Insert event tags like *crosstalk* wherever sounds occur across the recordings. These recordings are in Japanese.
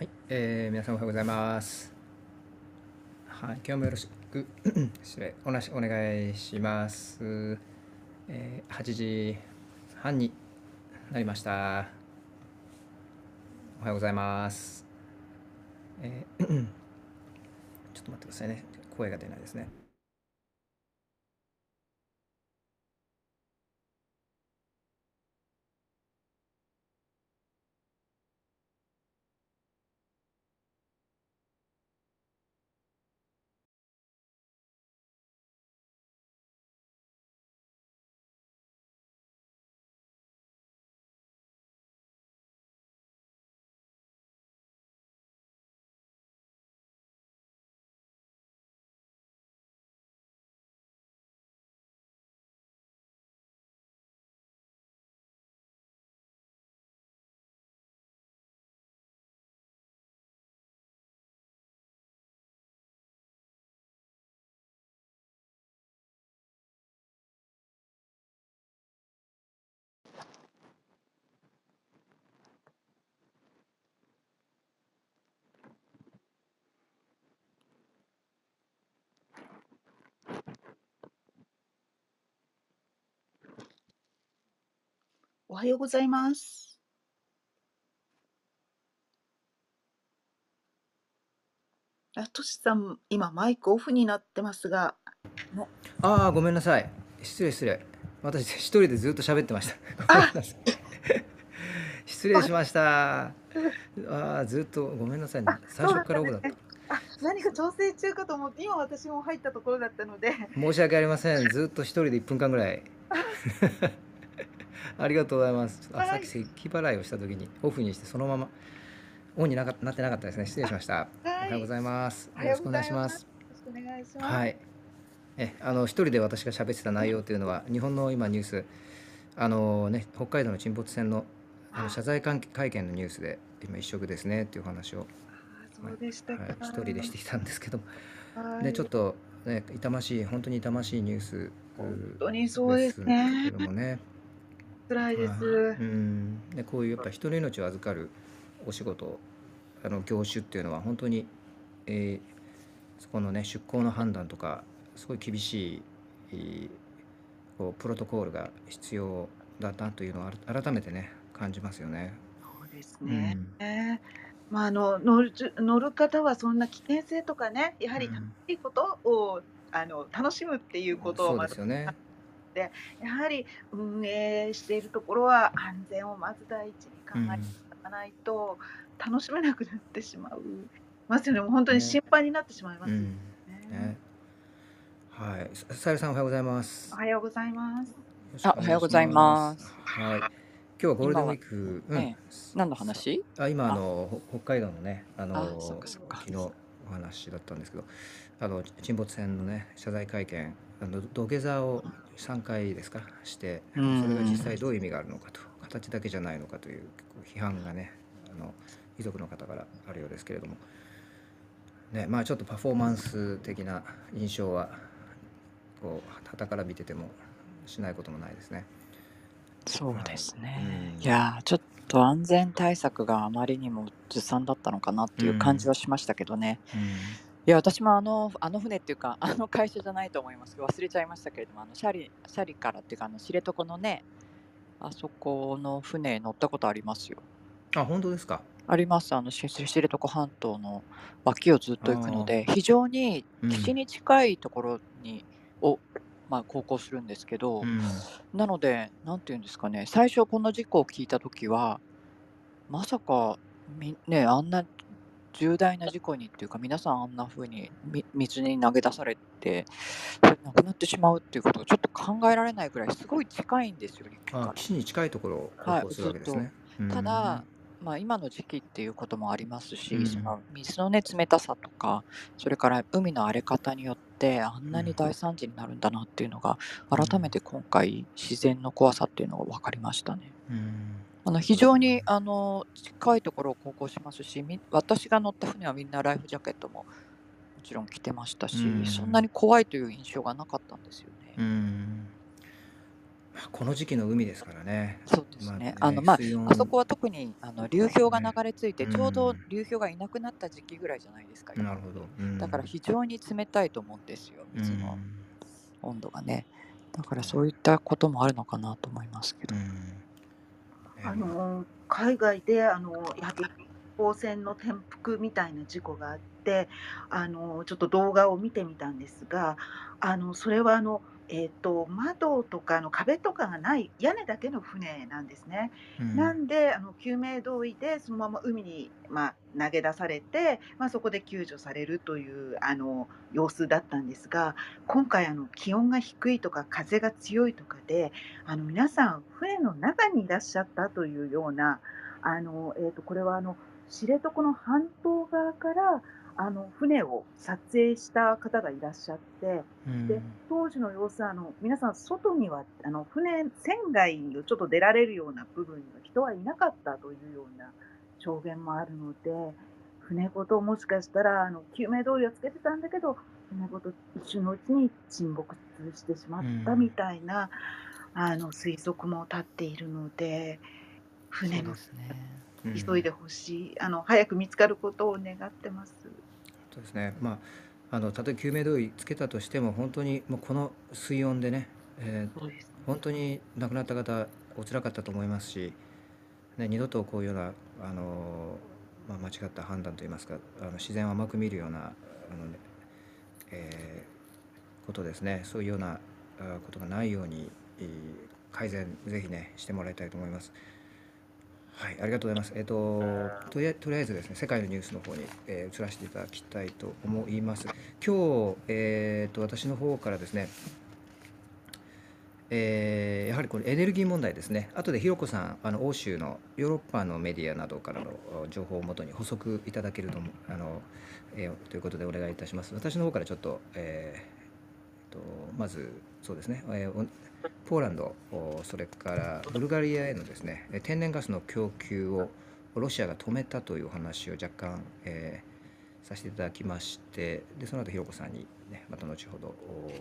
はい、えー皆さんおはようございます。はい、今日もよろしく *clears throat* 失礼おなしお願いします。えー8時半になりました。おはようございます。えー *clears throat* ちょっと待ってくださいね。声が出ないですね。おはようございます。あ、としさん、今マイクオフになってますが、のああ、ごめんなさい。失礼失礼。私一人でずっと喋ってました。*laughs* *laughs* 失礼しました。ああ、ずっとごめんなさい、ね。最初からオフだった。あ、何か調整中かと思って、今私も入ったところだったので、申し訳ありません。ずっと一人で1分間ぐらい。*laughs* ありがとうございます。あ、はいさっき咳払いをした時にオフにしてそのままオンになかなってなかったですね。失礼しました。おはようございます。よろしくお願いします。よろしくお願いします。はい。え、あの一人で私が喋ってた内容というのは日本の今ニュースあのね北海道の沈没船のあの謝罪会会見のニュースで今一色ですねっていう話を、あそうでしたか。はい、一人でしてきたんですけど、はいねちょっとね痛ましい本当に痛ましいニュース本当にそうですねけどもね。辛いではいす。うん、でこういうやっぱ人の命を預かるお仕事あの業種っていうのは本当に、えーそこのね出航の判断とかすごい厳しいえーこうプロトコールが必要だなというのを改めてね感じますよね。そうですうね。んねまあ、あの乗る乗る方はそんな危険性とかね、やはりうん楽しいことを、あの楽しむっていうことをそうまずで。やはり運営しているところは安全をまず第一に考うんえていかないと楽しめなくなってしまうますよね。もう本当に心配になってしまいますよね。うんねはい、ささゆりさんおはようございます。おはようございます。あおはようございますはい。今日はゴールデンウィーク、うんえ何の話？あ今あのほ北海道のねあの昨日お話だったんですけどあの沈没船のね謝罪会見あの土下座を3回ですか？してそうん。れが実際どういう意味があるのかと形だけじゃないのかという批判がねあの遺族の方からあるようですけれども。ねまあちょっとパフォーマンス的な印象はこう傍から見ててもしないこともないですね。そうですね、うん。いやーちょっと安全対策があまりにもずさんだったのかなっていう感じはしましたけどね、いや私もあのあの船っていうか *laughs* あの会社じゃないと思いますけど忘れちゃいましたけれどもあのシャリシャリからっていうかあの知床のねあそこの船乗ったことありますよ。あ本当ですか？あります。あのし知床半島の脇をずっと行くので非常に岸に近いところに、を、まあ、航行するんですけど、うん。なので、なんていうんですかね、最初この事故を聞いたときは、まさか、みね、あんな重大な事故にっていうか、皆さんあんな風にみ水に投げ出されて、それ亡くなってしまうっていうことがちょっと考えられないぐらい、すごい近いんですよ、陸かあ岸に近いところをするわけですね。ら。たうんだ、まあ、今の時期っていうこともありますし、うんその水の、ね、冷たさとか、それから海の荒れ方によって、あんなに大惨事になるんだなっていうのが、改めて今回、自然の怖さっていうのが分かりましたね。うんあの非常にあの近いところを航行しますし、み私が乗った船はみんなライフジャケットももちろん着てましたし、うんそんなに怖いという印象がなかったんですよね。うんこの時期の海ですからね。そうですまあね。あの、まあ、あそこは特にあの流氷がね流れ着いて、うんちょうど流氷がいなくなった時期ぐらいじゃないですか、今なるほど。うんだから非常に冷たいと思うんですよ、水のうん温度がね。だからそういったこともあるのかなと思いますけど。うんえあの海外であのやはり飛行船の転覆みたいな事故があってあのちょっと動画を見てみたんですがあのそれはあの、えー、と窓とかの壁とかがない屋根だけの船なんですね。うんなんであの救命胴衣でそのまま海に、まあ、投げ出されて、まあ、そこで救助されるというあの様子だったんですが今回あの気温が低いとか風が強いとかであの皆さん船の中にいらっしゃったというようなあの、えー、とこれはあの知床の半島側からあの船を撮影した方がいらっしゃって。うんで当時の様子はあの皆さん外にはあの船船外をちょっと出られるような部分には人はいなかったというような証言もあるので船ごともしかしたらあの救命胴衣をつけてたんだけど船ごと一瞬のうちに沈没してしまったみたいな、あの推測も立っているので船の急いでほしい、あの早く見つかることを願ってます。そうですね。まあ、あの、たとえ救命胴衣つけたとしても、本当にもうこの水温でね、えーそうです本当に亡くなった方、お辛かったと思いますし、ね、二度とこういうような、あのまあ、間違った判断といいますか、あの自然を甘く見るような、あのねえーことですね、そういうようなあことがないように、えー改善、ぜひね、してもらいたいと思います。はい、ありがとうございます。えっ、ととりあえ、とりあえずですね、世界のニュースの方に、えー移らせていただきたいと思います。今日、えっ、と、私の方からですね、えーやはりこれエネルギー問題ですね。後でひろこさん、あの欧州のヨーロッパのメディアなどからのお情報をもとに補足いただけるともあの、えーということでお願いいたします。私の方からちょっと、えーとまずそうですね、えーポーランド、それからブルガリアへのですね、天然ガスの供給をロシアが止めたというお話を若干、えーさせていただきまして、でその後ひろこさんに、ね、また後ほどお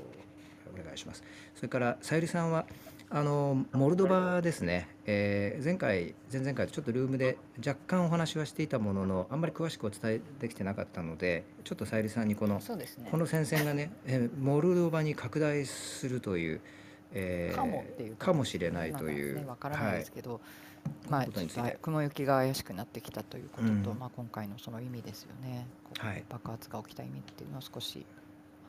お願いします。それからさゆりさんはあのモルドバですね、えー前回、前々回とちょっとルームで若干お話はしていたものの、あんまり詳しくお伝えできてなかったので、ちょっとさゆりさんにこのね。こ。の戦線がね、えーモルドバに拡大するという、えーかもっていうかもしれないという、なんかね、わからないですけど、い。まあ、雲行きが怪しくなってきたということと、うん。まあ、今回のその意味ですよね、はい。爆発が起きた意味っていうのを少し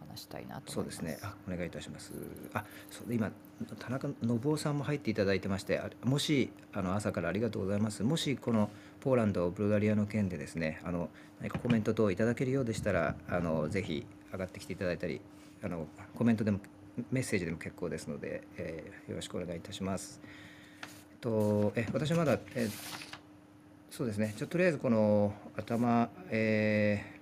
話したいなとそう思います。ですねあお願いいたしますあそう今田中信夫さんも入っていただいてましてもしあの朝からありがとうございますもしこのポーランドブルガリアの件でですねあの何かコメント等いただけるようでしたらあのぜひ上がってきていただいたりあのコメントでもメッセージでも結構ですので、えーよろしくお願いいたします。えっとえ私はまだえそうですねちょとりあえずこの頭えー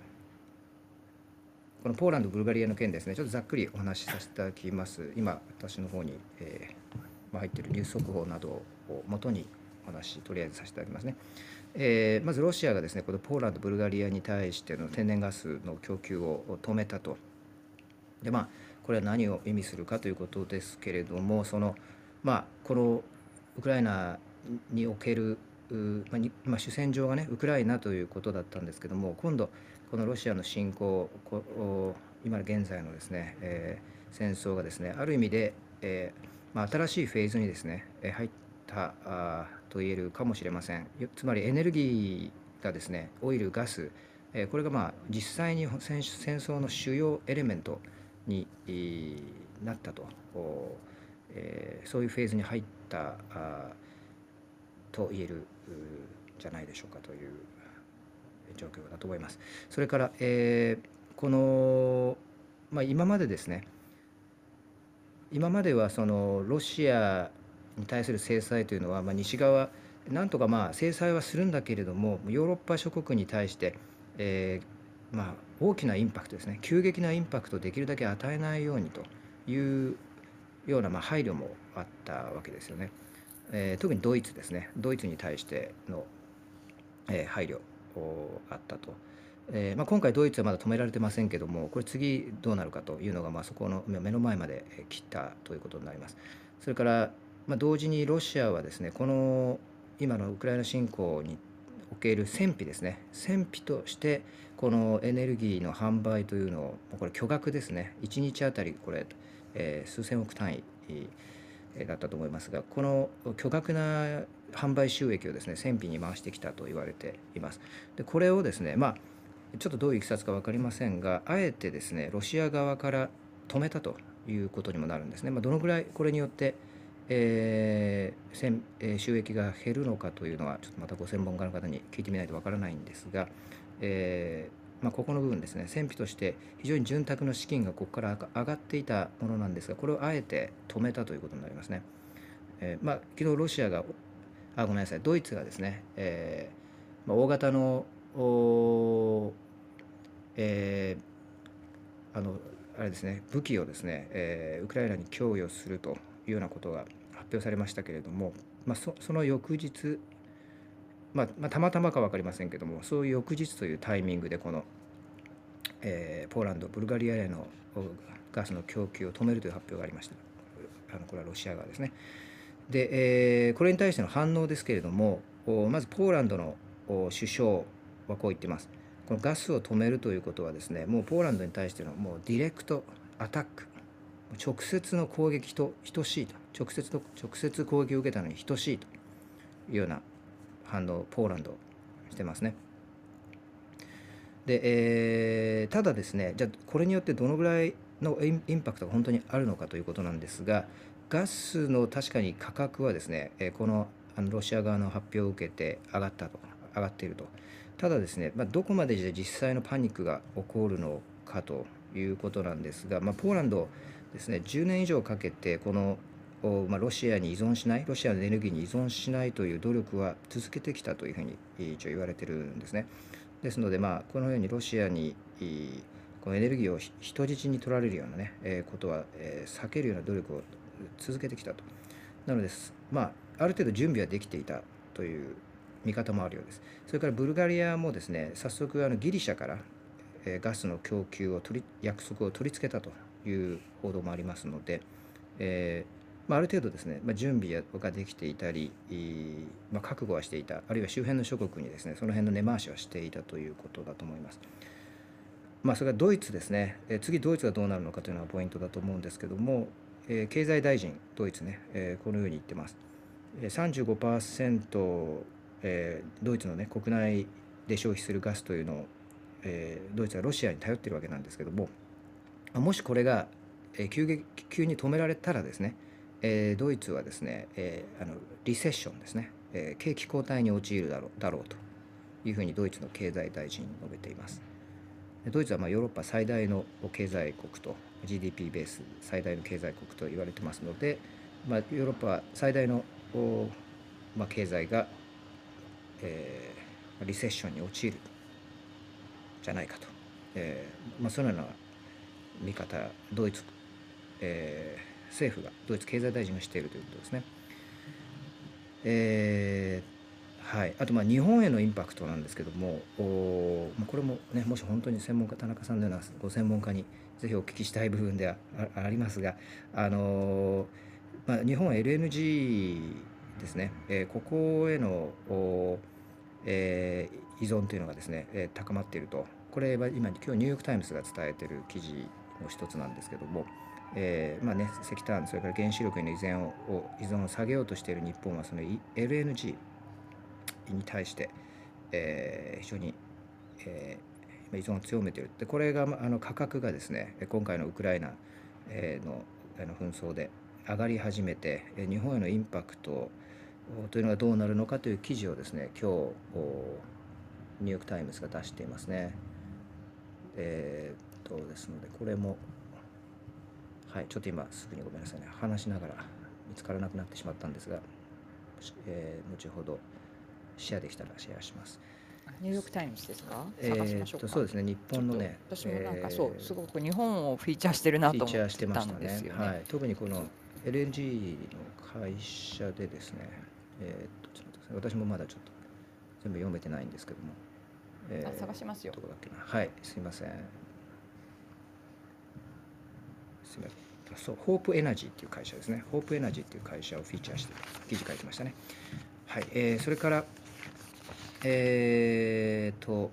このポーランド、ブルガリアの件ですね、ちょっとざっくりお話しさせていただきます。今、私の方に、えーまあ、入っているニュース速報などをもとにお話、とりあえずさせていただきますね。えーまずロシアがですね、このポーランド、ブルガリアに対しての天然ガスの供給を止めたと。で、まあ、これは何を意味するかということですけれども、その、まあ、このウクライナにおける、まあにまあ、主戦場がね、ウクライナということだったんですけれども、今度、このロシアの侵攻、こ今現在のですね、えー戦争がですね、ある意味で、えーまあ、新しいフェーズにですね、え入ったあと言えるかもしれません。つまりエネルギーがですね、オイル、ガス、えーこれがまあ実際に戦戦争の主要エレメントになったと、えーそういうフェーズに入ったあと言えるうじゃないでしょうかという状況だと思います。それから、えーこの、まあ、今までですね、今まではそのロシアに対する制裁というのは、まあ、西側、なんとかまあ制裁はするんだけれども、ヨーロッパ諸国に対して、えーまあ、大きなインパクトですね、急激なインパクトをできるだけ与えないようにというようなまあ配慮もあったわけですよね。えー特にドイツですね、ドイツに対しての、えー配慮あったと。えーまあ、今回、ドイツはまだ止められてませんけども、これ次どうなるかというのが、まあ、そこの目の前までえー来たということになります。それから、まあ、同時にロシアはですねこの今のウクライナ侵攻における戦費ですね戦費としてこのエネルギーの販売というのをこれ巨額ですね1日あたりこれ、えー、数千億単位だったと思いますがこの巨額な販売収益をですね戦費に回してきたと言われています。でこれをですねまあちょっとどういういきさつか分かりませんがあえてですねロシア側から止めたということにもなるんですね。まあ、どのぐらいこれによって、えーえー、収益が減るのかというのはちょっとまたご専門家の方に聞いてみないと分からないんですが、えーまあ、ここの部分ですね戦費として非常に潤沢の資金がここから上がっていたものなんですがこれをあえて止めたということになりますね。えーまあ、昨日ロシアがあごめんなさいドイツがですね、えーまあ、大型のお、えー、あのあれですね武器をですね、えー、ウクライナに供与するというようなことが発表されましたけれども、まあ、そその翌日、まあ、まあ、たまたまか分かりませんけどもそういう翌日というタイミングでこの、えー、ポーランドブルガリアへのガスの供給を止めるという発表がありました。あのこれはロシア側ですね。で、えー、これに対しての反応ですけれどもまずポーランドの首相はこう言ってます。このガスを止めるということはですねもうポーランドに対してのもうディレクトアタック直接の攻撃と等しいと。直接と直接攻撃を受けたのに等しいというようなポーランドしてますね。で、えー、ただですねじゃこれによってどのぐらいのインパクトが本当にあるのかということなんですがガスの確かに価格はですねこのあのロシア側の発表を受けて上がったと上がっているとただですね、まあ、どこまで実際のパニックが起こるのかということなんですが、まあ、ポーランドですね10年以上かけてこのまあ、ロシアに依存しないロシアのエネルギーに依存しないという努力は続けてきたというふうに一応言われてるんですね。ですので、まあ、このようにロシアにこのエネルギーを人質に取られるようなね、え、ことは、え、避けるような努力を続けてきたと。なのです、まあ、ある程度準備はできていたという見方もあるようです。それからブルガリアもですね、早速あのギリシャから、え、ガスの供給を取り約束を取り付けたという報道もありますので、えーまあ、ある程度ですね、まあ、準備ができていたり、まあ、覚悟はしていたあるいは周辺の諸国にですねその辺の根回しはしていたということだと思います。まあ、それからドイツですね、え、次ドイツがどうなるのかというのがポイントだと思うんですけども、え、経済大臣ドイツね、え、このように言ってます。35%、えー、ドイツの、ね、国内で消費するガスというのを、えー、ドイツはロシアに頼っているわけなんですけどももしこれが、えー、急激急に止められたらですね、えー、ドイツはですね、えー、あのリセッションですね、えー、景気後退に陥るだろうだろうというふうにドイツの経済大臣述べています。ドイツはまあヨーロッパ最大の経済国と GDP ベース最大の経済国と言われてますので、まあ、ヨーロッパ最大のまあ、経済が、えー、リセッションに陥るじゃないかと、えーまあ、そのような見方ドイツ、えー、政府がドイツ経済大臣がしているということですね。えーはい、あとまあ日本へのインパクトなんですけどもおこれもねもし本当に専門家田中さんのようなご専門家にぜひお聞きしたい部分ではありますがあのーまあ、日本 LNG ですね、えー、ここへのお、えー、依存というのがですね、えー、高まっていると。これは今今日ニューヨーク・タイムズが伝えている記事の一つなんですけども、えーまあね、石炭それから原子力への依存を依存を下げようとしている日本はその LNG に対して、えー、非常に、えー、依存を強めているでこれがあの価格がですね今回のウクライナのあの紛争で上がり始めて日本へのインパクトというのがどうなるのかという記事をですね今日ニューヨーク・タイムズが出していますね。えー、とですのでこれもはいちょっと今すぐにごめんなさいね話しながら見つからなくなってしまったんですが、えー、後ほどシェアできたらシェアします。ニューヨークタイムズですか？えー、そうですね。日本のね。私もなんかそう、すごく日本をフィーチャーしてるなと思ってたんですよね。はい。特にこの LNG の会社でですね、えー、っとちょっと私もまだちょっと全部読めてないんですけども、えー、探しますよどこだっけなはいすいませんすいませんそうホープエナジーっていう会社ですね。ホープエナジーっていう会社をフィーチャーして記事書いてましたね。はい、えー、それからえーと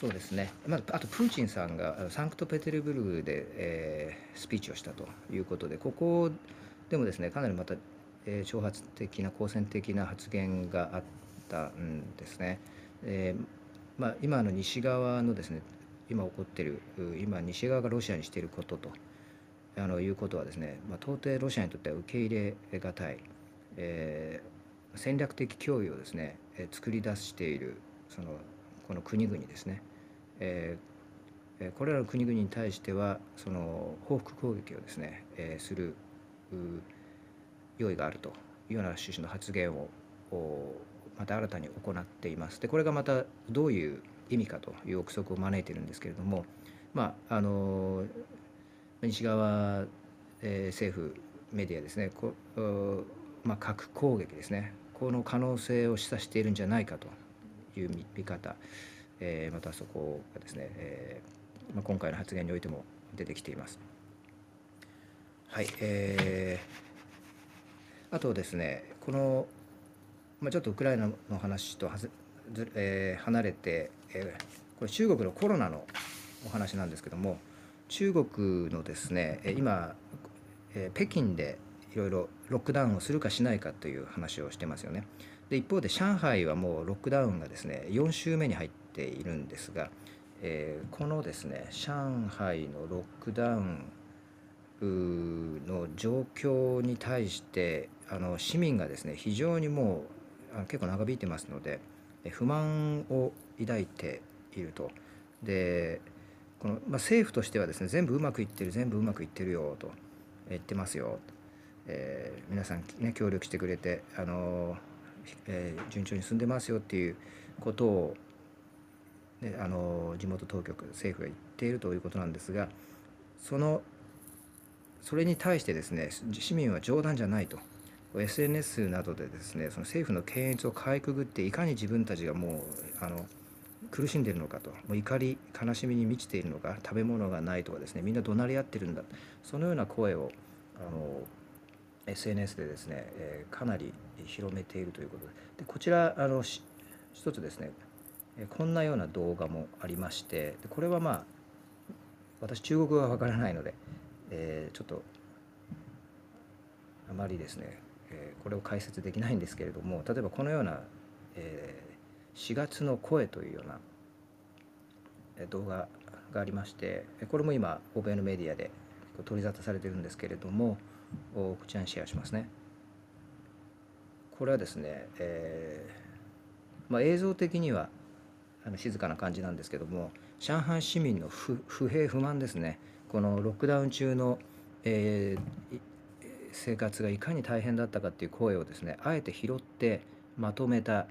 そうですね、まあ、あとプーチンさんがサンクトペテルブルクで、えー、スピーチをしたということで、ここでもですねかなりまた、えー、挑発的な、好戦的な発言があったんですね。えーまあ、今の西側のですね今起こってる今西側がロシアにしていることとあのいうことはですね、まあ、到底ロシアにとっては受け入れがたい、えー、戦略的脅威をですね、えー、作り出しているそのこの国々ですね、えー、これらの国々に対してはその報復攻撃をですね、えー、する用意があるというような趣旨の発言をまた新たに行っています。でこれがまたどういう意味かという憶測を招いているんですけれども、まあ、あの西側、えー、政府メディアですねこ、まあ、核攻撃ですねこの可能性を示唆しているんじゃないかという見方、えー、またそこがですね、えーまあ、今回の発言においても出てきています。はい、えー、あとですねこの、まあ、ちょっとウクライナの話とはず、えー、離れて、えー、これ中国のコロナのお話なんですけども中国のですね今、えー、北京でいろいろロックダウンをするかしないかという話をしてますよね。で一方で上海はもうロックダウンがですね4週目に入っているんですが、えー、このですね上海のロックダウンの状況に対してあの市民がですね非常にもう結構長引いてますので不満を抱いていると。でこの、まあ、政府としてはですね全部うまくいってる全部うまくいってるよと。言ってますよ、えー、皆さん、ね、協力してくれてあのえー、順調に進んでますよっていうことを、ね、あの地元当局政府が言っているということなんですがそのそれに対してですね市民は冗談じゃないと。SNS などでですねその政府の検閲をかいくぐっていかに自分たちがもうあの苦しんでいるのかともう怒り悲しみに満ちているのか食べ物がないとかですねみんな怒鳴り合ってるんだそのような声をあの SNS でですね、えー、かなり広めているということででこちらあの一つですねこんなような動画もありましてでこれはまあ私中国語がわからないので、えー、ちょっとあまりですね、え、これを解説できないんですけれども例えばこのような、え、4月の声というような動画がありましてこれも今欧米のメディアで取り沙汰されてるんですけれどもこちらにシェアしますね。これはですね、えー、まあ、映像的にはあの静かな感じなんですけども上海市民の不平不満ですねこのロックダウン中の、えー、生活がいかに大変だったかっていう声をですねあえて拾ってまとめた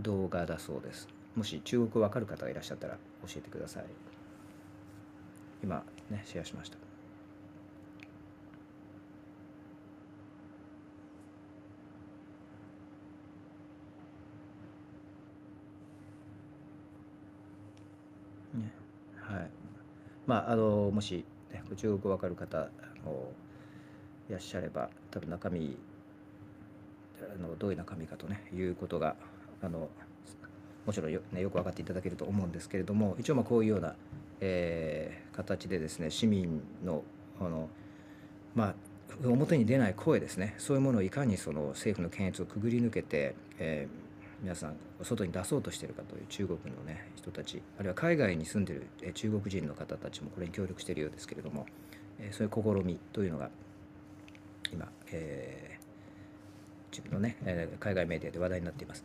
動画だそうです。もし中国わかる方がいらっしゃったら教えてください。今ねシェアしました。ねはい、まああのもし、ね、中国わかる方あのいらっしゃれば多分中身あのどういう中身かとねいうことがあのもちろんよ,、ね、よく分かっていただけると思うんですけれども一応まあこういうような、えー、形でですね市民のあのまあ表に出ない声ですね。そういうものをいかにその政府の検閲をくぐり抜けて、えー皆さん外に出そうとしてるかという中国の、ね、人たちあるいは海外に住んでいる中国人の方たちもこれに協力しているようですけれども、えそういう試みというのが今、えー、自分のね、え海外メディアで話題になっています。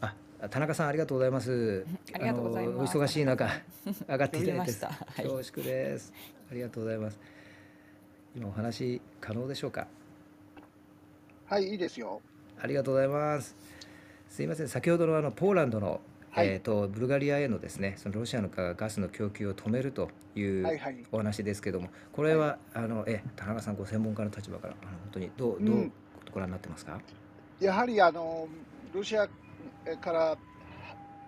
あ田中さんありがとうございます。*laughs* ありがとうございます。お忙しい中 *laughs* 上がっていただいて恐縮です。ありがとうございます。今お話可能でしょうか？はい、いいですよ。ありがとうございます。すいません、先ほどのあのポーランドの、はい、えーと、ブルガリアへのですねそのロシアのガスの供給を止めるというお話ですけども、これは、あのえ田中さん、ご専門家の立場から、あの本当にどうどうご覧になってますか、うん、やはりあのロシアから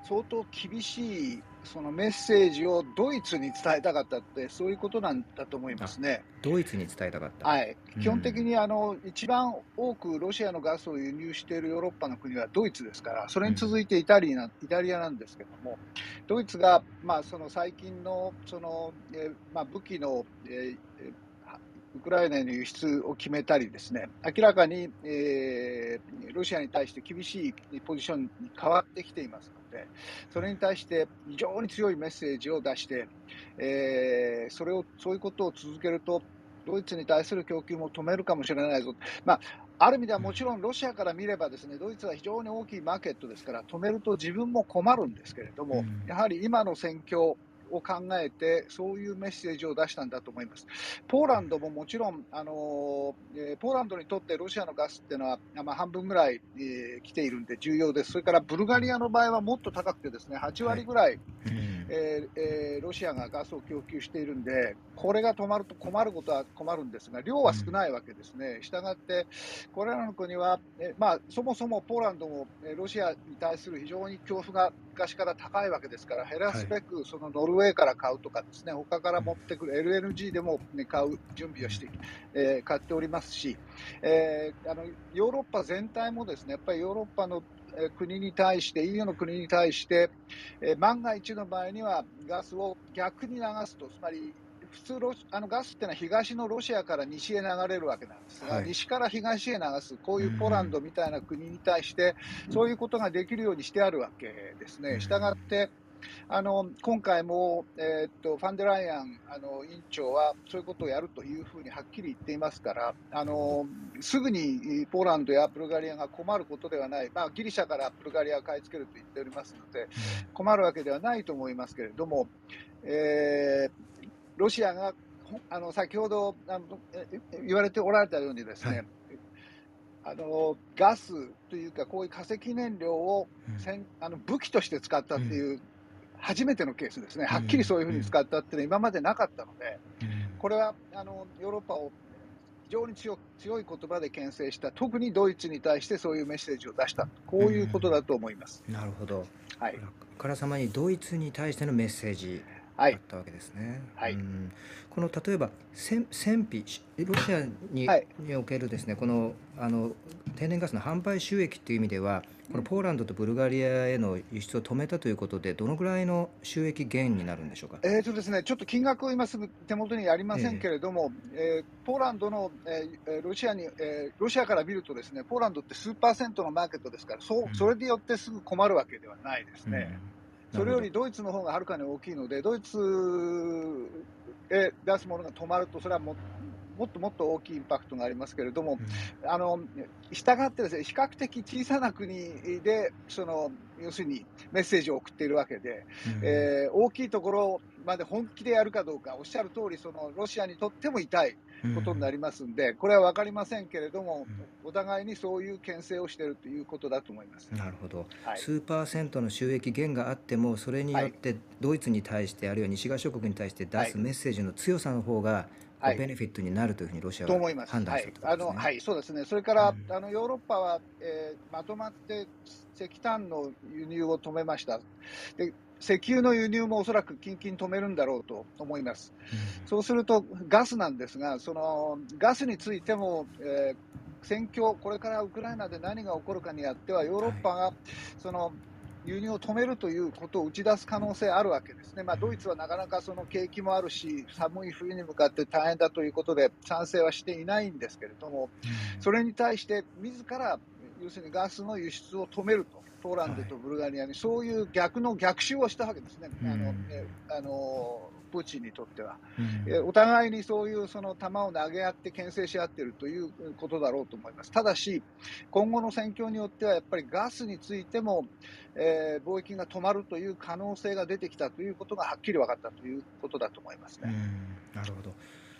相当厳しいそのメッセージをドイツに伝えたかったって、そういうことなんだと思いますね。ドイツに伝えたかった。はい、うん基本的にあの一番多くロシアのガスを輸入しているヨーロッパの国はドイツですから、それに続いてイタリアなイタリアなんですけども、ドイツが、まあ、その最近のその、えーまあ、武器の、えウクライナへの輸出を決めたりですね、明らかに、えーロシアに対して厳しいポジションに変わってきていますので、それに対して非常に強いメッセージを出して、えーそれをそういうことを続けると、ドイツに対する供給も止めるかもしれないぞ、まあ、ある意味ではもちろんロシアから見ればですねドイツは非常に大きいマーケットですから止めると自分も困るんですけれども、うん。やはり今の戦況を考えてそういうメッセージを出したんだと思います。ポーランドももちろん、あのえーポーランドにとってロシアのガスっていうのは、まあ、半分ぐらい、えー来ているんで重要です。それからブルガリアの場合はもっと高くてですね8割ぐらい、うんえーえーロシアがガスを供給しているんで、これが止まると困ることは困るんですが、量は少ないわけですね。したがって、これらの国は、えーまあ、そもそもポーランドもえーロシアに対する非常に恐怖が昔から高いわけですから、減らすべく、そのノルウェーから買うとかですね、他から持ってくる LNG でも、ね、買う準備をして、えー買っておりますし、えーあのヨーロッパ全体もですね、やっぱりヨーロッパのえー国に対して、EU の国に対して、えー万が一の場合にはガスを逆に流すと、つまり普通ロあのガスってのは東のロシアから西へ流れるわけなんですが、はい。西から東へ流す、こういうポーランドみたいな国に対して、そういうことができるようにしてあるわけですね。うん。したがってあの今回も、えーっとファンデライアンあの委員長はそういうことをやるというふうにはっきり言っていますから、あのすぐにポーランドやブルガリアが困ることではない、まあ、ギリシャからブルガリアを買い付けると言っておりますので、困るわけではないと思いますけれども、えーロシアがほあの先ほどあのえ言われておられたようにですね、はい。あのガスというか、こういう化石燃料をうん。戦あの武器として使ったっていう、初めてのケースですね、はっきうんりそういうふうに使ったっていうのは今までなかったので、うん。これはあのヨーロッパを非常に強強い言葉で牽制した、特にドイツに対してそういうメッセージを出した、こういうことだと思います。なるほど。はい。あからさまにドイツに対してのメッセージはいだったわけですね。はいうんこの例えば戦戦費しロシアに,、はいにおけるですねこのあの天然ガスの販売収益っていう意味ではこのポーランドとブルガリアへの輸出を止めたということでどのぐらいの収益減になるんでしょうか？えーとですね、ちょっと金額を今すぐ手元にありませんけれども、えーポーランドの、えーえーロシアに、えーロシアから見るとですね、ポーランドって数パーセントのマーケットですから、そそれでよってすぐ困るわけではないですね。うんそれよりドイツの方がはるかに大きいので、ドイツへ出すものが止まると、それはももっともっと大きいインパクトがありますけれども、ほどあの従ってですね、比較的小さな国で、その要するにメッセージを送っているわけで、うん。えー大きいところまで本気でやるかどうか、おっしゃる通り、そのロシアにとっても痛いことになりますんで、これは分かりませんけれども、お互いにそういう牽制をしているということだと思います。なるほど、はい。数パーセントの収益減があってもそれによってドイツに対してあるいは西側諸国に対して出はい。すメッセージの強さの方がはいベネフィットになるというふうにロシアは。判断はいしたということですね。あのはい、そうですね。それから、うんあのヨーロッパは、えーまとまって石炭の輸入を止めました。で石油の輸入もおそらく近々止めるんだろうと思います。うんそうするとガスなんですが、そのガスについても、えー戦況、これからウクライナで何が起こるかによっては、ヨーロッパがその輸入を止めるということを打ち出す可能性あるわけですね、まあ、ドイツはなかなかその景気もあるし、寒い冬に向かって大変だということで、賛成はしていないんですけれども、それに対して、自ら要するにガスの輸出を止めると、ポーランドとブルガリアに、そういう逆の逆襲をしたわけですね、あのあのプーチンにとっては。うんえお互いにそういうその球を投げ合って牽制し合っているということだろうと思います。ただし、今後の戦況によっては、やっぱりガスについても、えー貿易が止まるという可能性が出てきたということがはっきり分かったということだと思いますね。うんなるほど、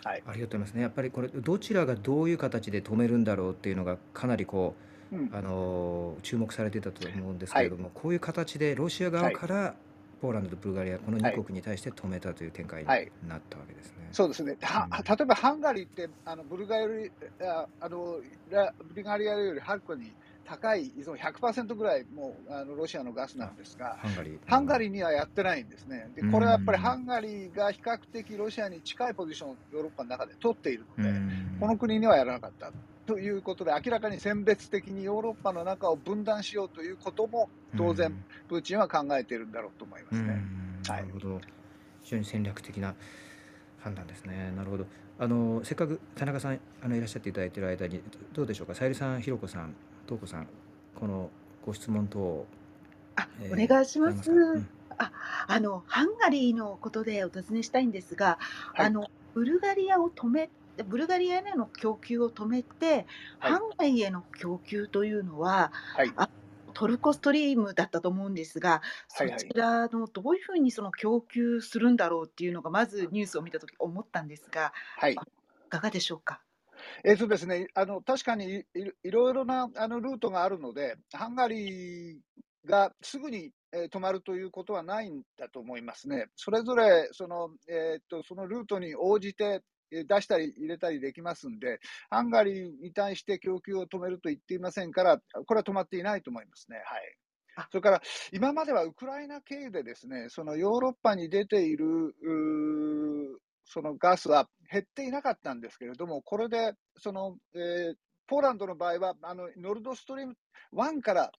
はいありがとうございますね。やっぱりこれどちらがどういう形で止めるんだろうっていうのがかなりこううんあの注目されていたと思うんですけれども、こういう形でロシア側からポーランドとブルガリアこの2国に対して止めたという展開になはいったわけですね。そうですね、はうん例えばハンガリーってあのブルガリアよりああのラブルガリアよりはるかに高い依存、100%ぐらいもうあのロシアのガスなんですが、ハンガリー。ハンガリーにはやってないんですね。で、これはやっぱりハンガリーが比較的ロシアに近いポジションをヨーロッパの中で取っているので、この国にはやらなかった。ということで、明らかに選別的にヨーロッパの中を分断しようということも、当然、プーチンは考えているんだろうと思いますね。なるほど。非常に戦略的な判断ですね。なるほど。あのせっかく田中さんあのいらっしゃっていただいている間にどうでしょうか？さゆりさん、ひろこさん、とうこさん、このご質問等あ、えー、お願いします。うん、あ、あのハンガリーのことでお尋ねしたいんですが、はい、あのブルガリアを止めブルガリアへの供給を止めて、はい、ハンガリーへの供給というのは、はい、あトルコストリームだったと思うんですが、そちらのどういうふうにその供給するんだろうっていうのが、まずニュースを見たとき思ったんですが、はい、いかがでしょうか？えーとですね、あの確かにいいろいろなあのルートがあるので、ハンガリーがすぐに、えー、止まるということはないんだと思いますね。それぞれその,、えーと、そのルートに応じて出したり入れたりできますんで、ハンガリーに対して供給を止めると言っていませんから、これは止まっていないと思いますね。はいそれから今まではウクライナ経由でですね、そのヨーロッパに出ているそのガスは減っていなかったんですけれども、これでその、えー、ポーランドの場合はあのノルドストリーム1から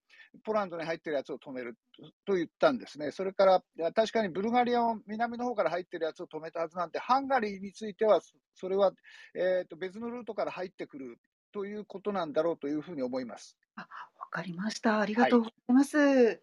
ポーランドに入ってるやつを止めると言ったんですね。それから確かにブルガリアを南の方から入ってるやつを止めたはずなんで、ハンガリーについてはそれは、えー、と別のルートから入ってくるということなんだろうというふうに思います。あ、わかりました。ありがとうございます。はい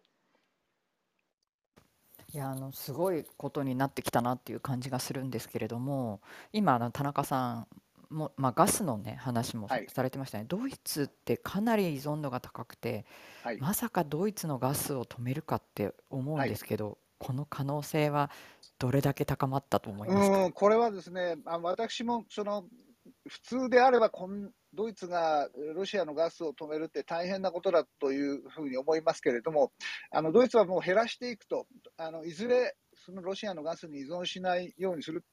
いやあのすごいことになってきたなっていう感じがするんですけれども今あの田中さんも、まあ、ガスのね話もはい。されてましたね、ドイツってかなり依存度が高くてはい。まさかドイツのガスを止めるかって思うんはいですけどこの可能性はどれだけ高まったと思いますか？うん、これはですね、あ私もその普通であればこん、ドイツがロシアのガスを止めるって大変なことだというふうに思いますけれども、あのドイツはもう減らしていくと、あのいずれそのロシアのガスに依存しないようにする、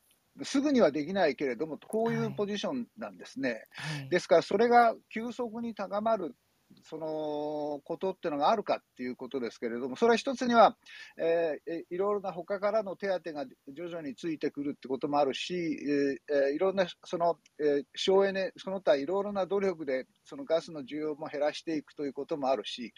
すぐにはできないけれども、こういうポジションなんですね。はいですから、それが急速に高まるそのことっていうのがあるかっていうことですけれども、それは一つには、えー、いろいろな他からの手当が徐々についてくるってこともあるし、えー、いろんなその、えー、省エネ、その他いろいろな努力でそのガスの需要も減らしていくということもあるし、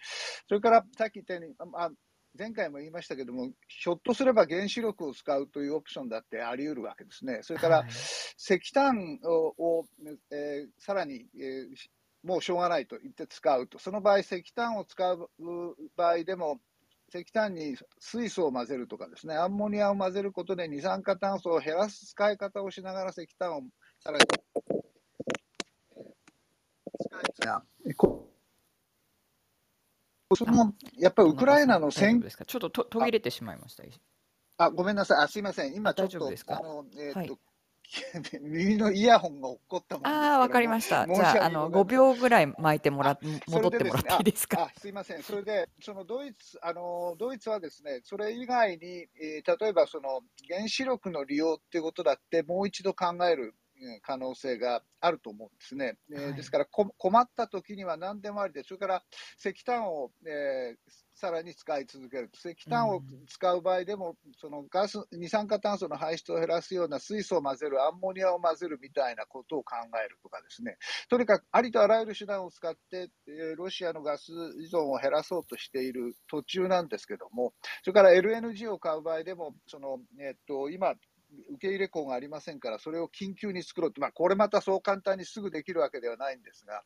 それからさっき言ったように、まあ、前回も言いましたけども、ひょっとすれば原子力を使うというオプションだってあり得るわけですね。それから、はい。石炭をを、えーさらに、えーもうしょうがないと言って使うと、その場合、石炭を使う場合でも、石炭に水素を混ぜるとかですね、アンモニアを混ぜることで二酸化炭素を減らす使い方をしながら石炭をさらに。使いこそのやっぱりウクライナの戦夫ですか？ちょっとと途切れてしまいました。あ、ごめんなさい。あ、すいません。今ちょっと大丈夫です、か？あの、えっ、はいと、*laughs* 耳のイヤホンが落っこったもんああ、わかりました。じゃあ、あの、5ございません秒ぐらい巻いてもら戻ってもらっていいですか？あ、すいません。それで、そのドイツ、あの、ドイツはですね、それ以外に、えー例えばその原子力の利用っていうことだって、もう一度考えるうん可能性があると思うんですね。えーはいですからこ、困った時には何でもありで、それから石炭を、えーさらに使い続けると。石炭をうん使う場合でも、そのガス、二酸化炭素の排出を減らすような水素を混ぜる、アンモニアを混ぜるみたいなことを考えるとかですね。とにかくありとあらゆる手段を使って、えーロシアのガス依存を減らそうとしている途中なんですけども、それから LNG を買う場合でも、そのえっと今、受け入れ港がありませんから、それを緊急に作ろうと、まあ、これまたそう簡単にすぐできるわけではないんですが、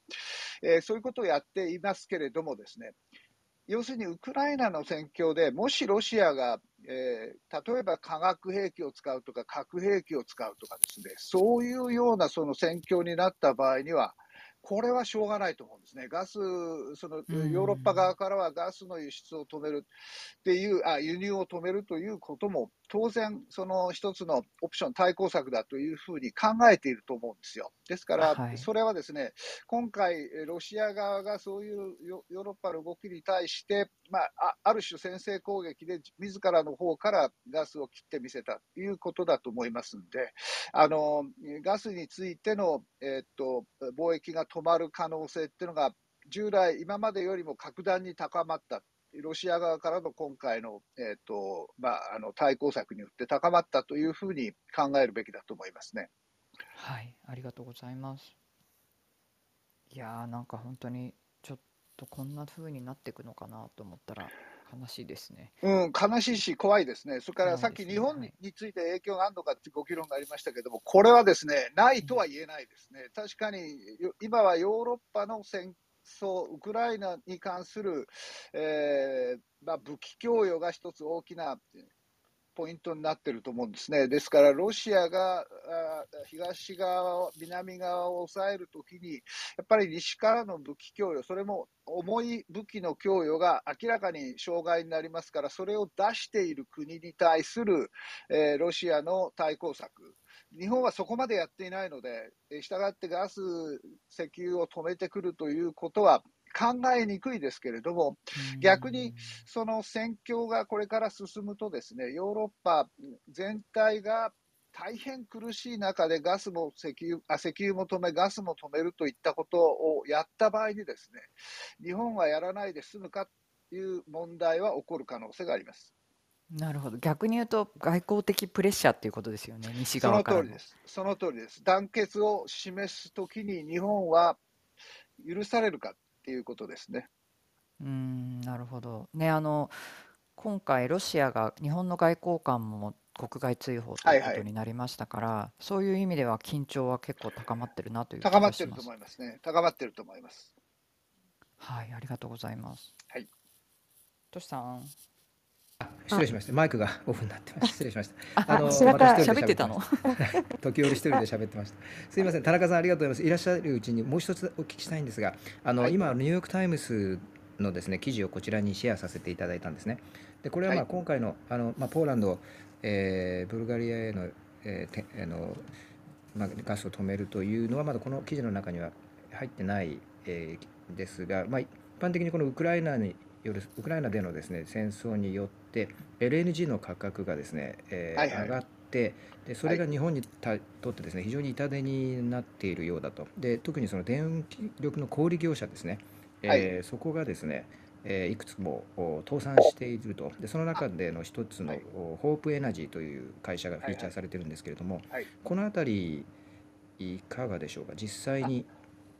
えーそういうことをやっていますけれどもですね、要するにウクライナの戦況でもしロシアが、えー例えば化学兵器を使うとか核兵器を使うとかですね、そういうようなその戦況になった場合には、これはしょうがないと思うんですね。ガス、そのうんヨーロッパ側からはガスの輸出を止めるっていう、あ、輸入を止めるということも、当然、その一つのオプション、対抗策だというふうに考えていると思うんですよ。ですから、はいそれはですね、今回、えロシア側がそういうヨヨーロッパの動きに対して、まあ、あある種先制攻撃で自らの方からガスを切ってみせたということだと思いますんで、あのガスについての、えーっと貿易が止まる可能性っていうのが従来、今までよりも格段に高まった、ロシア側からの今回の,、えーとまあ、あの対抗策によって高まったというふうに考えるべきだと思いますね。はい、ありがとうございます。いやー、なんか本当にちょっとこんな風になっていくのかなと思ったら悲しいですね。うん、悲しいし怖いですね。それからさっき日本について影響があるのかってご議論がありましたけども、これはですね、ないとは言えないですね。確かによ今はヨーロッパの戦争、ウクライナに関する、えーまあ、武器供与が一つ大きなポイントになっていると思うんですね。ですから、ロシアがあ東側、南側を抑えるときに、やっぱり西からの武器供与、それも重い武器の供与が明らかに障害になりますから、それを出している国に対する、えーロシアの対抗策、日本はそこまでやっていないので、えーしたがってガス、石油を止めてくるということは考えにくいですけれども、逆にその戦況がこれから進むとですね、ヨーロッパ全体が大変苦しい中でガスも石油あ石油も止め、ガスも止めるといったことをやった場合にですね、日本はやらないで済むかという問題は起こる可能性があります。なるほど。逆に言うと外交的プレッシャーっていうことですよね。西そ側からのの通りで。す。その通りです。団結を示すときに日本は許されるかっていうことですね。うーん、なるほど。ね、あの、今回ロシアが日本の外交官も国外追放とはいいうはいことになりましたから、そういう意味では緊張は結構高まってるなという気高まってると。思いますね。高まってると思います。はい、ありがとうございます。はい。トシさん。あ失礼しました。マイクがオフになってます。失礼しました。あ、あのまた一人で喋ってたの？時折一人で喋ってました。すいません、田中さんありがとうございます。いらっしゃるうちにもう一つお聞きしたいんですが、あの、はい今ニューヨークタイムズのですね記事をこちらにシェアさせていただいたんですね。でこれはまあはい今回のあのまあポーランド、えーブルガリアへの,、えーてあのまあガスを止めるというのはまだこの記事の中には入ってない、えーですが、まあ一般的にこのウクライナによるウクライナでのですね戦争によって LNG の価格がですね、えーはいはい。上がってでそれが日本にたとってですね非常に痛手になっているようだと。で特にその電力の小売業者ですね、えーそこがですねえーいくつもお倒産していると。でその中での一つの、ホープエナジーという会社がフィーチャーされてるんですけれども、はい。このあたりいかがでしょうか？実際に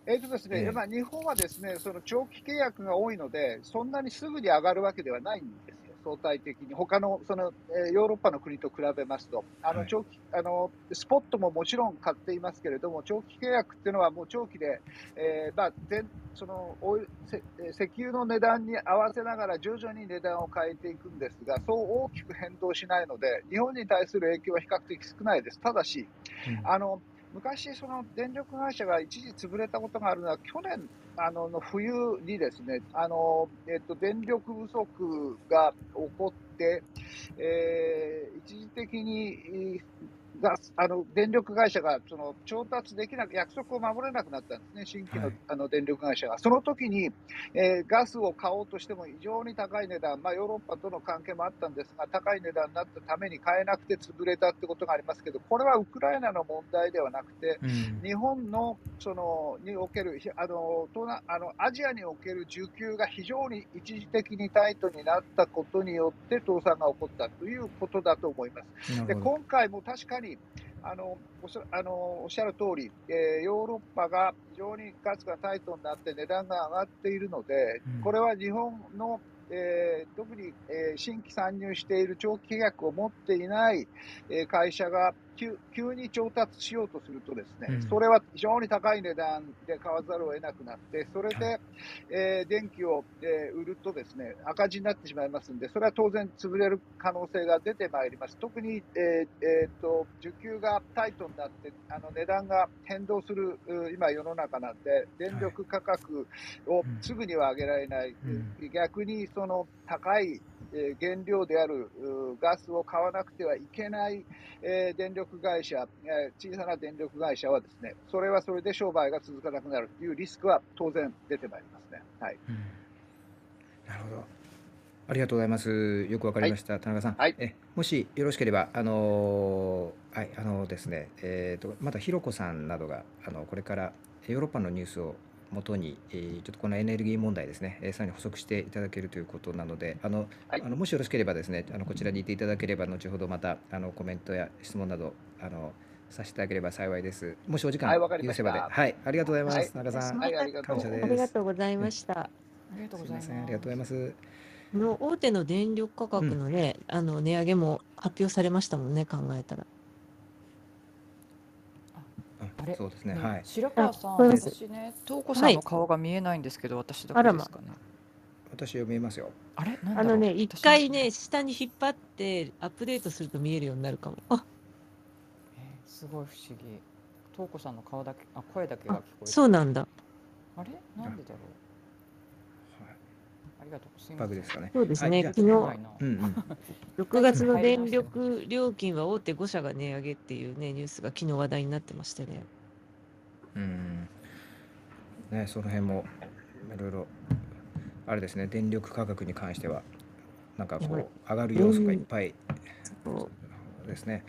えーとですね日本はですねその長期契約が多いので、そんなにすぐに上がるわけではないんですよ、相対的に、他のその、えーヨーロッパの国と比べますと、あはい。の長期あのスポットももちろん買っていますけれども、長期契約っていうのはもう長期で、えーまあ、全その石油の値段に合わせながら徐々に値段を変えていくんですが、そう大きく変動しないので、日本に対する影響は比較的少ないです。ただし、あの昔、その電力会社が一時潰れたことがあるのは、去年あのの冬にですね、あのえっと、電力不足が起こって、えー一時的にガスあの電力会社がその調達できなく、約束を守れなくなったんですね、新規の,、はいあの電力会社が。その時に、えーガスを買おうとしても非常に高い値段、まあ、ヨーロッパとの関係もあったんですが、高い値段になったために買えなくて潰れたってことがありますけど、これはウクライナの問題ではなくて、うん日本のそのにおけるひあの東南あのアジアにおける需給が非常に一時的にタイトになったことによって倒産が起こったということだと思います。で今回も確かにあのおっしゃあのおっしゃる通り、えーヨーロッパが非常にガスがタイトになって値段が上がっているので、うん。これは日本の、えー特に、えー新規参入している長期契約を持っていない、えー会社が急急に調達しようとするとですね、うん。それは非常に高い値段で買わざるを得なくなって、それで、はえー電気を、えー売るとですね赤字になってしまいますんで、それは当然潰れる可能性が出てまいります。特に、えーえーと需給がタイトになってあの値段が変動するう今世の中なんで、電力価格をうん。すぐには上げられない、うん。逆にその高いえー原料であるうガスを買わなくてはいけない、えー電力会社、えー小さな電力会社はですね、それはそれで商売が続かなくなるというリスクは当然出てまいりますね。はい。うんなるほど。ありがとうございます。よくわかりました、田中さん。はいえもしよろしければ、あのーはい、あのですね、えーと、またひろこさんなどが、あのこれからヨーロッパのニュースをもとに、えーちょっとこのエネルギー問題ですね、えーさらに補足していただけるということなので、あのはいあのもしよろしければですね、あのこちらにいていただければ、後ほどまたあのコメントや質問などあのさせていただければ幸いです。もしお時間はいわかりました許せばで、はい、ありがとうございます。はい中田さん、はい、ありがとう感謝ですありがとうございました。ありがとうございます。すみません、ありがとうございます。あの大手の電力価格のね、あの値上げも発表されましたもんね、考えたら。あれ？そうですね、ねはい。白川さん、あそうです私ね、東子さんの顔が見えないんですけど、私だけですかね。私は見えますよ。あれ？なんだろう？あのね、私一回ね、下に引っ張ってアップデートすると見えるようになるかも。あ、えーすごい不思議。東子さんの顔だけ、あ、声だけが聞こえる。そうなんだ。あれ？なんでだろう？はいありがとう。バグですかね。そうですね、昨日うんうん。6月の電力料金は大手5社が値上げっていうね、ニュースが昨日話題になってましてね。うん。ね、その辺もいろいろあれですね、電力価格に関してはなんかこう上がる要素がいっぱいそうですね。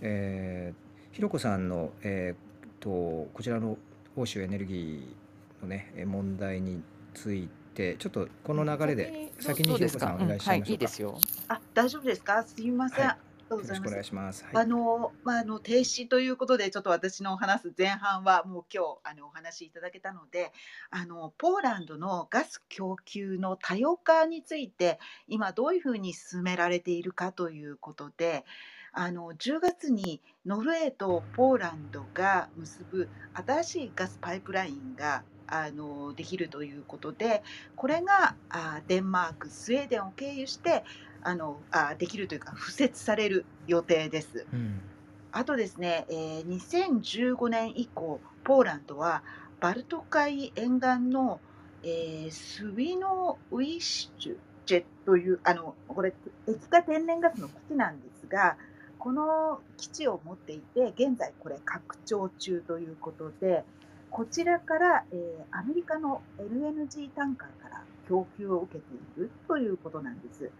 えー、ひろこさんのえー、とこちらの欧州エネルギーのねえー問題についてちょっとこの流れで先にどうですかひろこさんお願いしましょうか。はい、いいですよ。あ、大丈夫ですか？すみません。はいありがとうございますよろしくお願い。します。はあい。のまあ、あの停止ということでちょっと私の話す前半はもう今日あのお話しいただけたのであのポーランドのガス供給の多様化について今どういうふうに進められているかということであの10月にノルウェーとポーランドが結ぶ新しいガスパイプラインがあのできるということでこれがあデンマークスウェーデンを経由してあのあできるというか敷設される予定です。うんあとですね、えー2015年以降ポーランドはバルト海沿岸の、えースウィノウィッシュジェというあのこれ液化天然ガスの基地なんですがこの基地を持っていて現在これ拡張中ということでこちらから、えーアメリカの LNG タンカーから供給を受けているということなんです。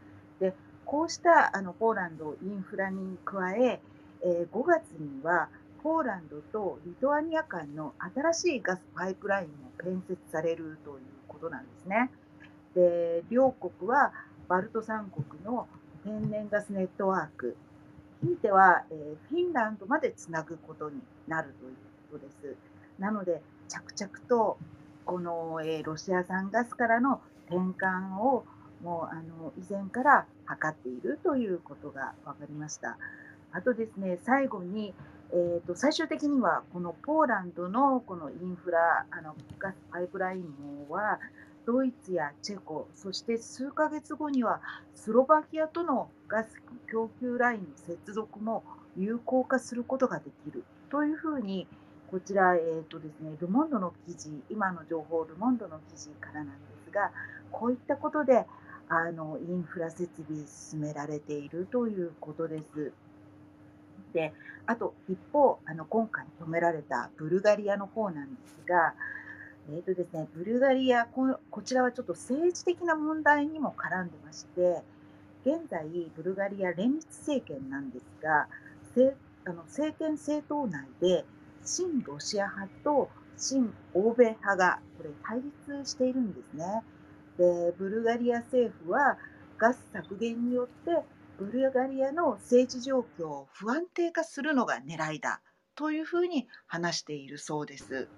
でこうしたあのポーランドインフラに加ええー5月にはポーランドとリトアニア間の新しいガスパイプラインも建設されるということなんですね。で両国はバルト三国の天然ガスネットワーク、ひいては、えーフィンランドまでつなぐことになるということです。なので着々とこの、えーロシア産ガスからの転換をもうあの以前から図っているということが分かりました。あとですね、最後に、えー、と最終的にはこのポーランドのこのインフラ、あのガスパイプラインは、ドイツやチェコ、そして数ヶ月後にはスロバキアとのガス供給ラインの接続も有効化することができるというふうに、こちら、えーとですね、ルモンドの記事、今の情報、ルモンドの記事からなんですが、こういったことであのインフラ設備進められているということです。であと一方あの今回止められたブルガリアの方なんですが、えーとですね、ブルガリアここちらはちょっと政治的な問題にも絡んでまして現在ブルガリア連立政権なんですがせあの政権政党内で親ロシア派と親欧米派がこれ対立しているんですね。でブルガリア政府はガス削減によってブルガリアの政治状況を不安定化するのが狙いだというふうに話しているそうです。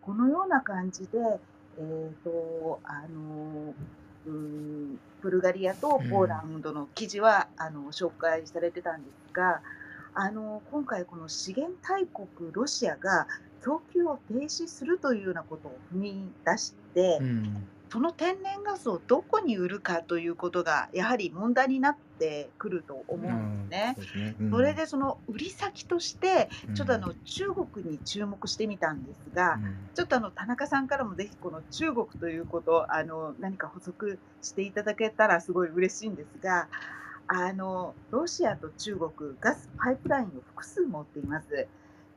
このような感じで、えーとあのうんブルガリアとポーランドの記事は、あの紹介されてたんですがあの今回この資源大国ロシアが供給を停止するというようなことを踏み出して、うん。その天然ガスをどこに売るかということがやはり問題になってくると思うんですね。そうん。それでその売り先としてちょっとあのうん中国に注目してみたんですが、うん。ちょっとあの田中さんからもぜひこの中国ということあの何か補足していただけたらすごい嬉しいんですがあのロシアと中国ガスパイプラインを複数持っています。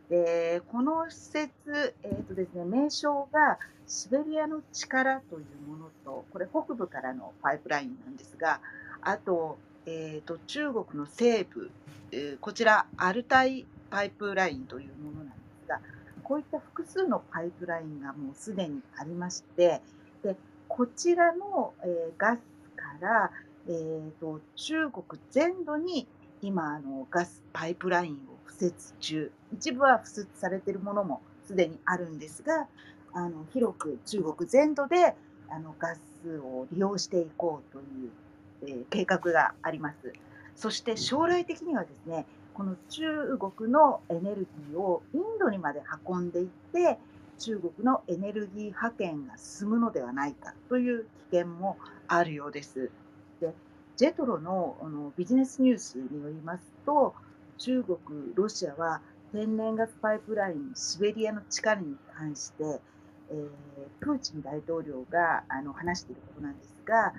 でこの施設、えーとですね、名称がシベリアの力というものとこれ北部からのパイプラインなんですがあと,、えーと中国の西部、えーこちらアルタイパイプラインというものなんですがこういった複数のパイプラインがもうすでにありましてでこちらの、えーガスから、えー、と中国全土に今あのガスパイプラインを敷設中一部は敷設されているものもすでにあるんですがあの広く中国全土であのガスを利用していこうという、えー計画があります。そして将来的にはですねこの中国のエネルギーをインドにまで運んでいって中国のエネルギー派遣が進むのではないかという危険もあるようです。ジェトロのあのビジネスニュースによりますと中国、ロシアは天然ガスパイプラインシベリアの力に関して、えープーチン大統領があの話していることなんですが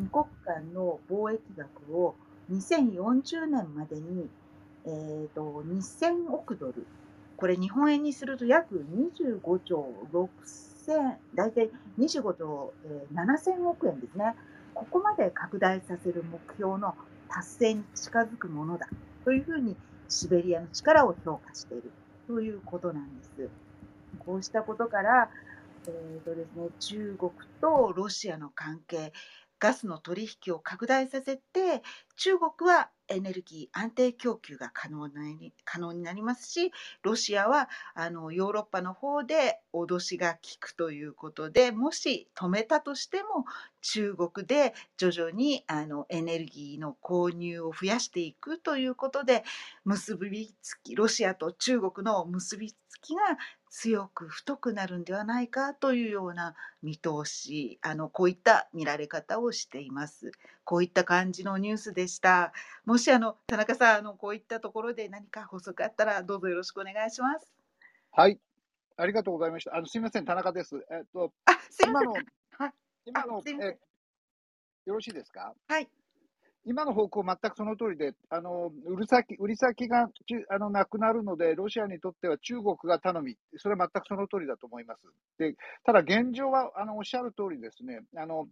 2国間の貿易額を2040年までに、えー、と2000億ドルこれ日本円にすると約25兆6000大体25兆、えー7000億円ですね。ここまで拡大させる目標の達成に近づくものだというふうにシベリアの力を評価しているということなんです。こうしたことから、えーとですね、中国とロシアの関係、ガスの取引を拡大させて、中国はエネルギー安定供給が可能に可能になりますし、ロシアはあのヨーロッパの方で脅しが効くということで、もし止めたとしても、中国で徐々にあのエネルギーの購入を増やしていくということで、結びつき、ロシアと中国の結びつきが強く太くなるんではないかというような見通し、あのこういった見られ方をしています。こういった感じのニュースでした。もしあの田中さん、あのこういったところで何か補足あったらどうぞよろしくお願いします。はい。ありがとうございました。あの、すみません、田中です。えっと、あ、すいません。今の、はい。今のえ、よろしいですか？はい。今の方向、全くその通りで、あの売り先売り先がちあのなくなるので、ロシアにとっては中国が頼み、それは全くその通りだと思います。でただ、現状はあのおっしゃる通りですねあの、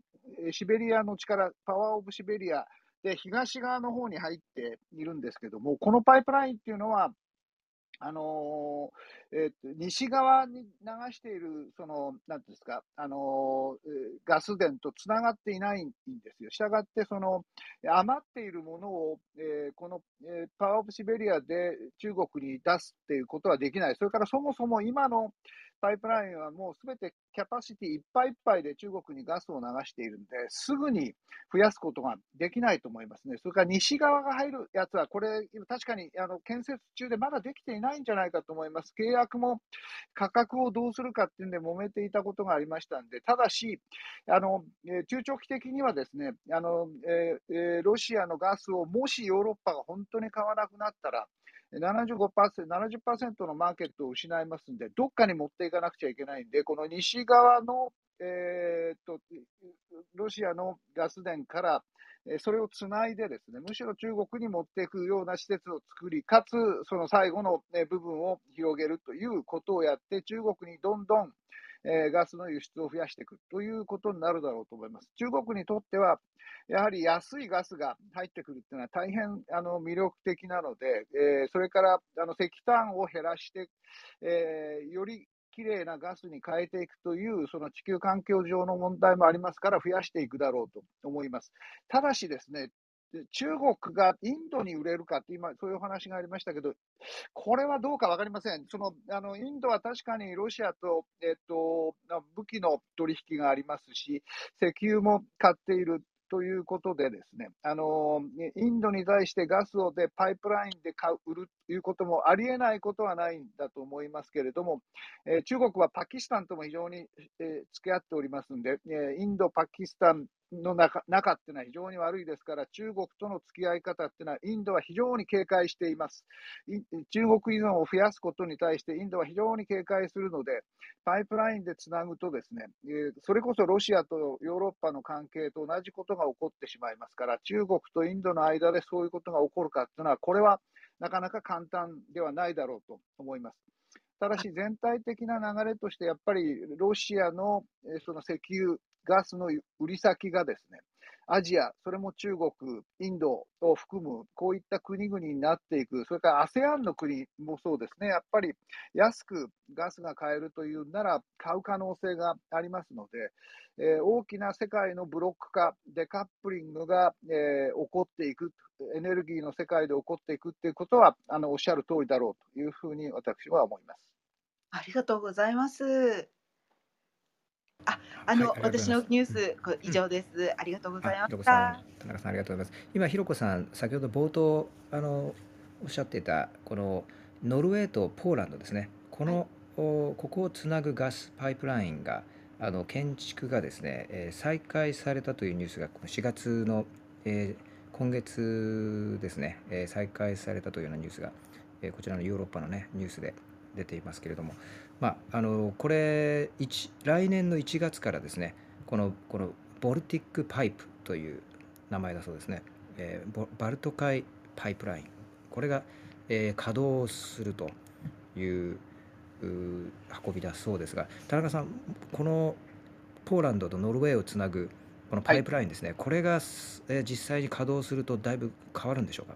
シベリアの力、パワー・オブ・シベリアで東側の方に入っているんですけども、このパイプラインっていうのは、あのーえーと西側に流している、その、なんていうんですか、あのーえーガス田とつながっていないんですよ。したがって、その、余っているものを、えーこの、えーパワーオブシベリアで中国に出すっていうことはできない。それからそもそも今のパイプラインはもうすべてキャパシティいっぱいいっぱいで中国にガスを流しているんで、すぐに増やすことができないと思いますね。それから西側が入るやつは、これ、確かにあの建設中でまだできていないんじゃないかと思います。契約も価格をどうするかっていうんで揉めていたことがありましたんで、ただし、あの中長期的にはですね、あのえーロシアのガスをもしヨーロッパが本当に買わなくなったら、75%、70%のマーケットを失いますんで、どっかに持っていかなくちゃいけないんで、この西側の、えーっとロシアのガス田から、それをつないでですね、むしろ中国に持っていくような施設を作り、かつ、その最後の、部分を広げるということをやって、中国にどんどん、えーガスの輸出を増やしていくということになるだろうと思います。中国にとっては、やはり安いガスが入ってくるっていうのは大変あの魅力的なので、えーそれからあの石炭を減らして、えーよりきれいなガスに変えていくという、その地球環境上の問題もありますから、増やしていくだろうと思います。ただしですね、中国がインドに売れるかって、今、そういうお話がありましたけど、これはどうか分かりません。そのあのインドは確かにロシアと、えっと、武器の取引がありますし、石油も買っているということでですね、あのインドに対してガスをでパイプラインで買う、売るいうこともありえないことはないんだと思いますけれども、えー中国はパキスタンとも非常に、えー付き合っておりますんで、えーインド、パキスタンの中中っていうのは非常に悪いですから、中国との付き合い方っていうのは、インドは非常に警戒しています。中国依存を増やすことに対して、インドは非常に警戒するので、パイプラインでつなぐとですね、えーそれこそロシアとヨーロッパの関係と同じことが起こってしまいますから、中国とインドの間でそういうことが起こるかっていうのは、これはなかなか簡単ではないだろうと思います。ただし、全体的な流れとして、やっぱりロシアのえーその石油、ガスの売り先がですね、アジア、それも中国、インドを含む、こういった国々になっていく、それから ASEAN の国もそうですね、やっぱり安くガスが買えるというなら、買う可能性がありますので、えー大きな世界のブロック化、デカップリングが、えー起こっていく、エネルギーの世界で起こっていくっていうことは、あのおっしゃる通りだろうというふうに私は思います。ありがとうございます。あ、あの、はい私のニュース、これ以上です。ありがとうございましあひろこさた。ん、田中さんありがとうございます。今ひろこさん先ほど冒頭あのおっしゃっていたこのノルウェーとポーランドですね。この、おここをつなぐガスパイプラインがあの建築がですね、えー再開されたというニュースがこの4月の、えー今月ですね、えー再開されたというようなニュースが、えーこちらのヨーロッパのねニュースで出ていますけれども、まああのこれ一来年の1月からですね、このこのボルティックパイプという名前だそうですね、えーボバルト海パイプラインこれが、えー稼働するという運びだそうですが田中さんこのポーランドとノルウェーをつなぐこのパイプラインですね、これが、すえー実際に稼働するとだいぶ変わるんでしょうか？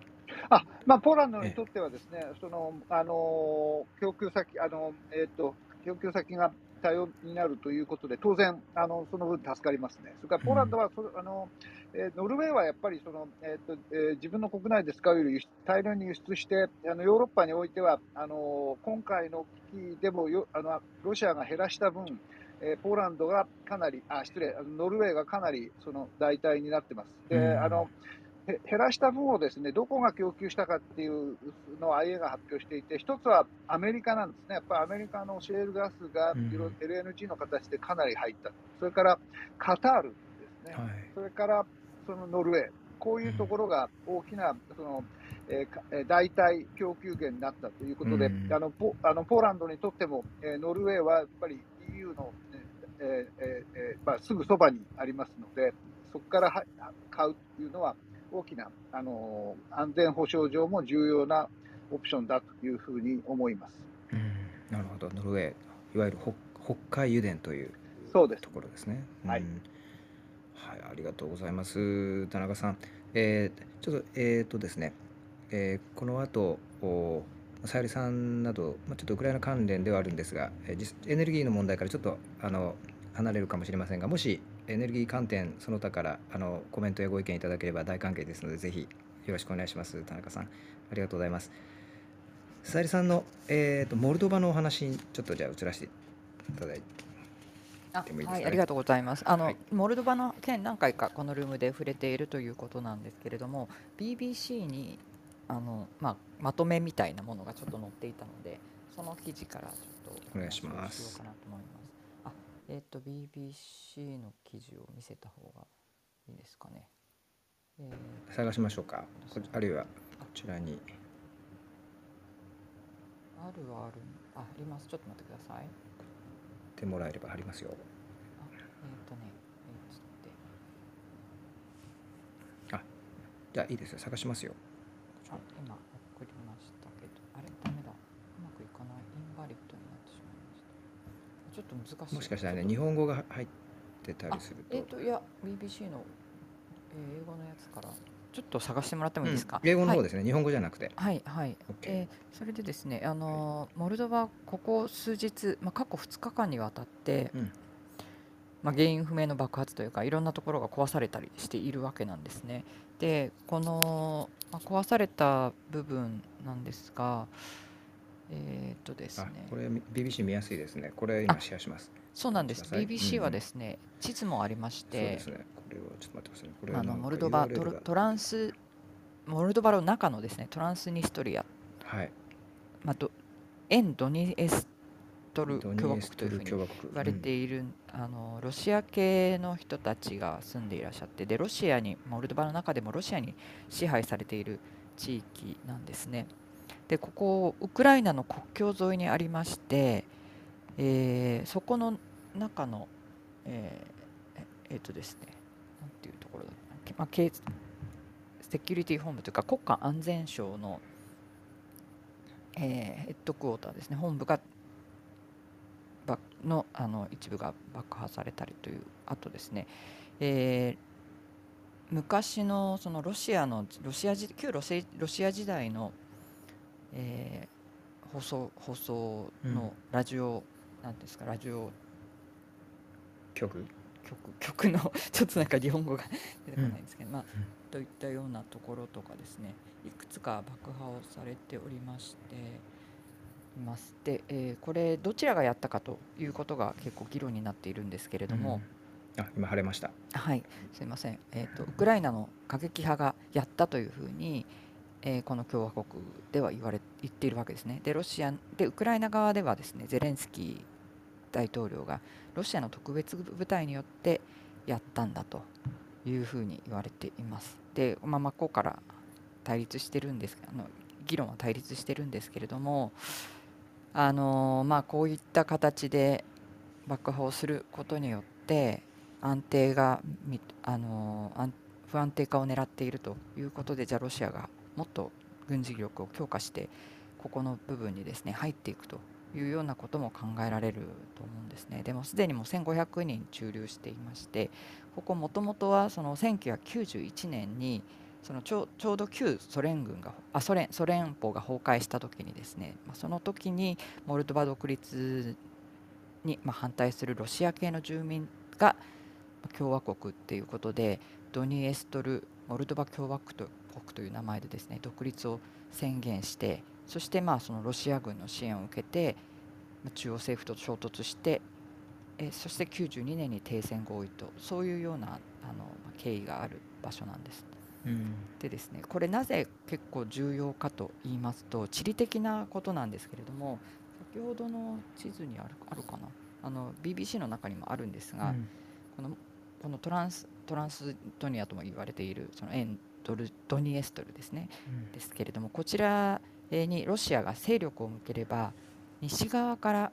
あまあ、ポーランドにとってはですね、そのあの供給先、あのえっ、と供給先が多様になるということで、当然あのその分助かりますね。それからポーランドは、そあのえーノルウェーはやっぱりそのえっ、と、えー自分の国内で使うより大量に輸出して、あのヨーロッパにおいてはあの今回の危機でもよあのロシアが減らした分。えーポーランドがかなり、あ失礼、ノルウェーがかなりその代替になってます。で、うんあのへ減らした分をですねどこが供給したかっていうのを IA が発表していて、一つはアメリカなんですね、やっぱりアメリカのシェールガスが LNG の形でかなり入った、それからカタールですね、はい。それからそのノルウェー、こういうところが大きなその、えー代替供給源になったということで、うん。あのポあのポーランドにとっても、えーノルウェーはやっぱり EU の、えーえーえーまあ、すぐそばにありますので、そこからは買うというのは、大きな、あのー安全保障上も重要なオプションだというふうに思います。うん。なるほど。ノルウェーいわゆる北北海油田というそうです。ところですね。はいうん。はい、ありがとうございます。田中さん、えーちょっとえっ、とですね、えーこの後おさゆりさんなど、まあ、ちょっとウクライナ関連ではあるんですが、えー実エネルギーの問題からちょっとあの離れるかもしれませんが、もしエネルギー観点その他からあのコメントやご意見いただければ大歓迎ですので、ぜひよろしくお願いします。田中さん、ありがとうございます。さゆりさんの、えー、とモルドバのお話にちょっとじゃあ移らせていただいて。いはい、ありがとうございます。あの、はいモルドバの件何回かこのルームで触れているということなんですけれども、BBC にあのまあまとめみたいなものがちょっと載っていたので、その記事からちょっとお願いしますしようかなと思います。あ、えっ、と BBC の記事を見せた方がいいですかね。えー探しましょうか。こあるいはこちらに。あるはある。あ、あります。ちょっと待ってください。てもらえれば貼りますよ。あ、えっ、とね、えーちょってじゃあいいですよ。探しますよ。あ今送りましたけどあれダメだうまくいかないインバリッドになってしまいましたちょっと難しいもしかしたらね、日本語が入ってたりすると。えっ、といや BBC の、えー英語のやつからちょっと探してもらってもいいですか、うん英語のはい方ですね、日本語じゃなくて。はいはい、えーそれでですね、あのーモルドバ、ここ数日、まあ、過去2日間にわたって、うんまあ、原因不明の爆発というか、いろんなところが壊されたりしているわけなんですね。で、この、まあ、壊された部分なんですが、えーっとですあね、これ BBC 見やすいですね。これ今シェアします。そうなんです、BBC うんうんはですね、地図もありましそうてで、すね。これをちょっと待ってくださいね。これあのモルドバトラトランス、モルドバの中のですね、トランスニストリアはい。まあ、ど沿ドニエストルド共和国というふうに言われている、あのロシア系の人たちが住んでいらっしゃってでロシアにモルドバの中でもロシアに支配されている地域なんですね。でここウクライナの国境沿いにありまして、えーそこの中のえーええっとですねなんていうところだっけ？まあ、セキュリティ本部というか国家安全省のえーヘッドクォーターですね。本部がばのあの一部が爆破されたりというあとですね、えー昔のそのロシアのロシア時旧ロシア時代の、えー放送放送のラジオ、なんていうんですかラジオ。曲？曲曲の *laughs* ちょっとなんか日本語が *laughs* 出てこないんですけど、まあといったようなところとかですねいくつか爆破をされておりましていますで、えーこれどちらがやったかということが結構議論になっているんですけれども、うん。あ今晴れました。はいすいません、えー、とウクライナの過激派がやったというふうに、えーこの共和国では言われ言っているわけですね。でロシアでウクライナ側ではですねゼレンスキー大統領がロシアの特別部隊によってやったんだというふうに言われています。で、まあ、真っ向から対立してるんですあの議論は対立してるんですけれどもあのまあこういった形で爆破をすることによって安定があの不安定化を狙っているということでじゃあロシアがもっと軍事力を強化してここの部分にですね入っていくというようなことも考えられると思うんですね。でもすでにもう1500人駐留していましてここもともとはその1991年にそのちょうど旧ソ連軍があソ連ソ連邦が崩壊した時にですね、ま、その時にモルドバ独立に、ま、反対するロシア系の住民が共和国っていうことでドニエストル・モルドバ共和国と国という名前でですね独立を宣言してそしてまあそのロシア軍の支援を受けてまあ中央政府と衝突してえそして92年に停戦合意とそういうようなあのまあ経緯がある場所なんです。うん。でですねこれなぜ結構重要かと言いますと地理的なことなんですけれども先ほどの地図にあるあるかな？あの BBC の中にもあるんですが、このこのトランストランスドニアとも言われているそのエンドルドニエストルですね。ですけれどもこちらえーにロシアが勢力を向ければ西側から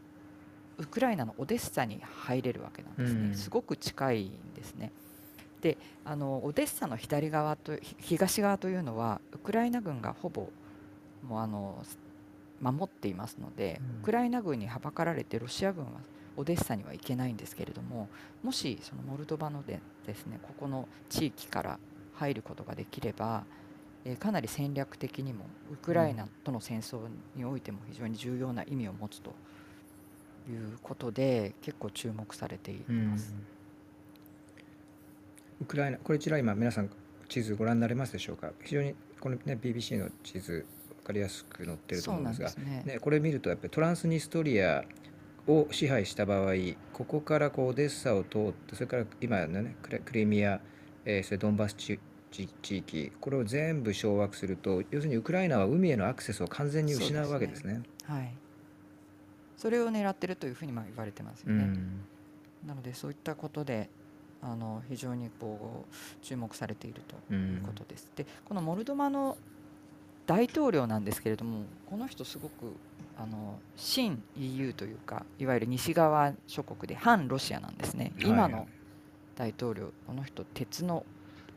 ウクライナのオデッサに入れるわけなんですね、うん。すごく近いんですね。であのオデッサの左側とひ東側というのはウクライナ軍がほぼもうあの守っていますので、うん。ウクライナ軍にはばかられてロシア軍はオデッサには行けないんですけれどももしそのモルドバのでですねここの地域から入ることができれば、えーかなり戦略的にもウクライナとの戦争においても非常に重要な意味を持つということで結構注目されていうんます。ウクライナこちら今皆さん地図ご覧になれますでしょうか？非常にこの、ね、BBC の地図分かりやすく載ってると思うんですがね。ね、これ見るとやっぱりトランスニストリアを支配した場合ここからこうオデッサを通ってそれから今のねクレクリミア、えーそれドンバス地域これを全部掌握すると要するにウクライナは海へのアクセスを完全に失うわけですね。はい。それを狙ってるというふうにまあ言われてますよね。うんなのでそういったことであの非常にこう注目されているとういうんことです。でこのモルドバの大統領なんですけれどもこの人すごくあの新 EU というかいわゆる西側諸国で反ロシアなんですね。今の大統領この人鉄の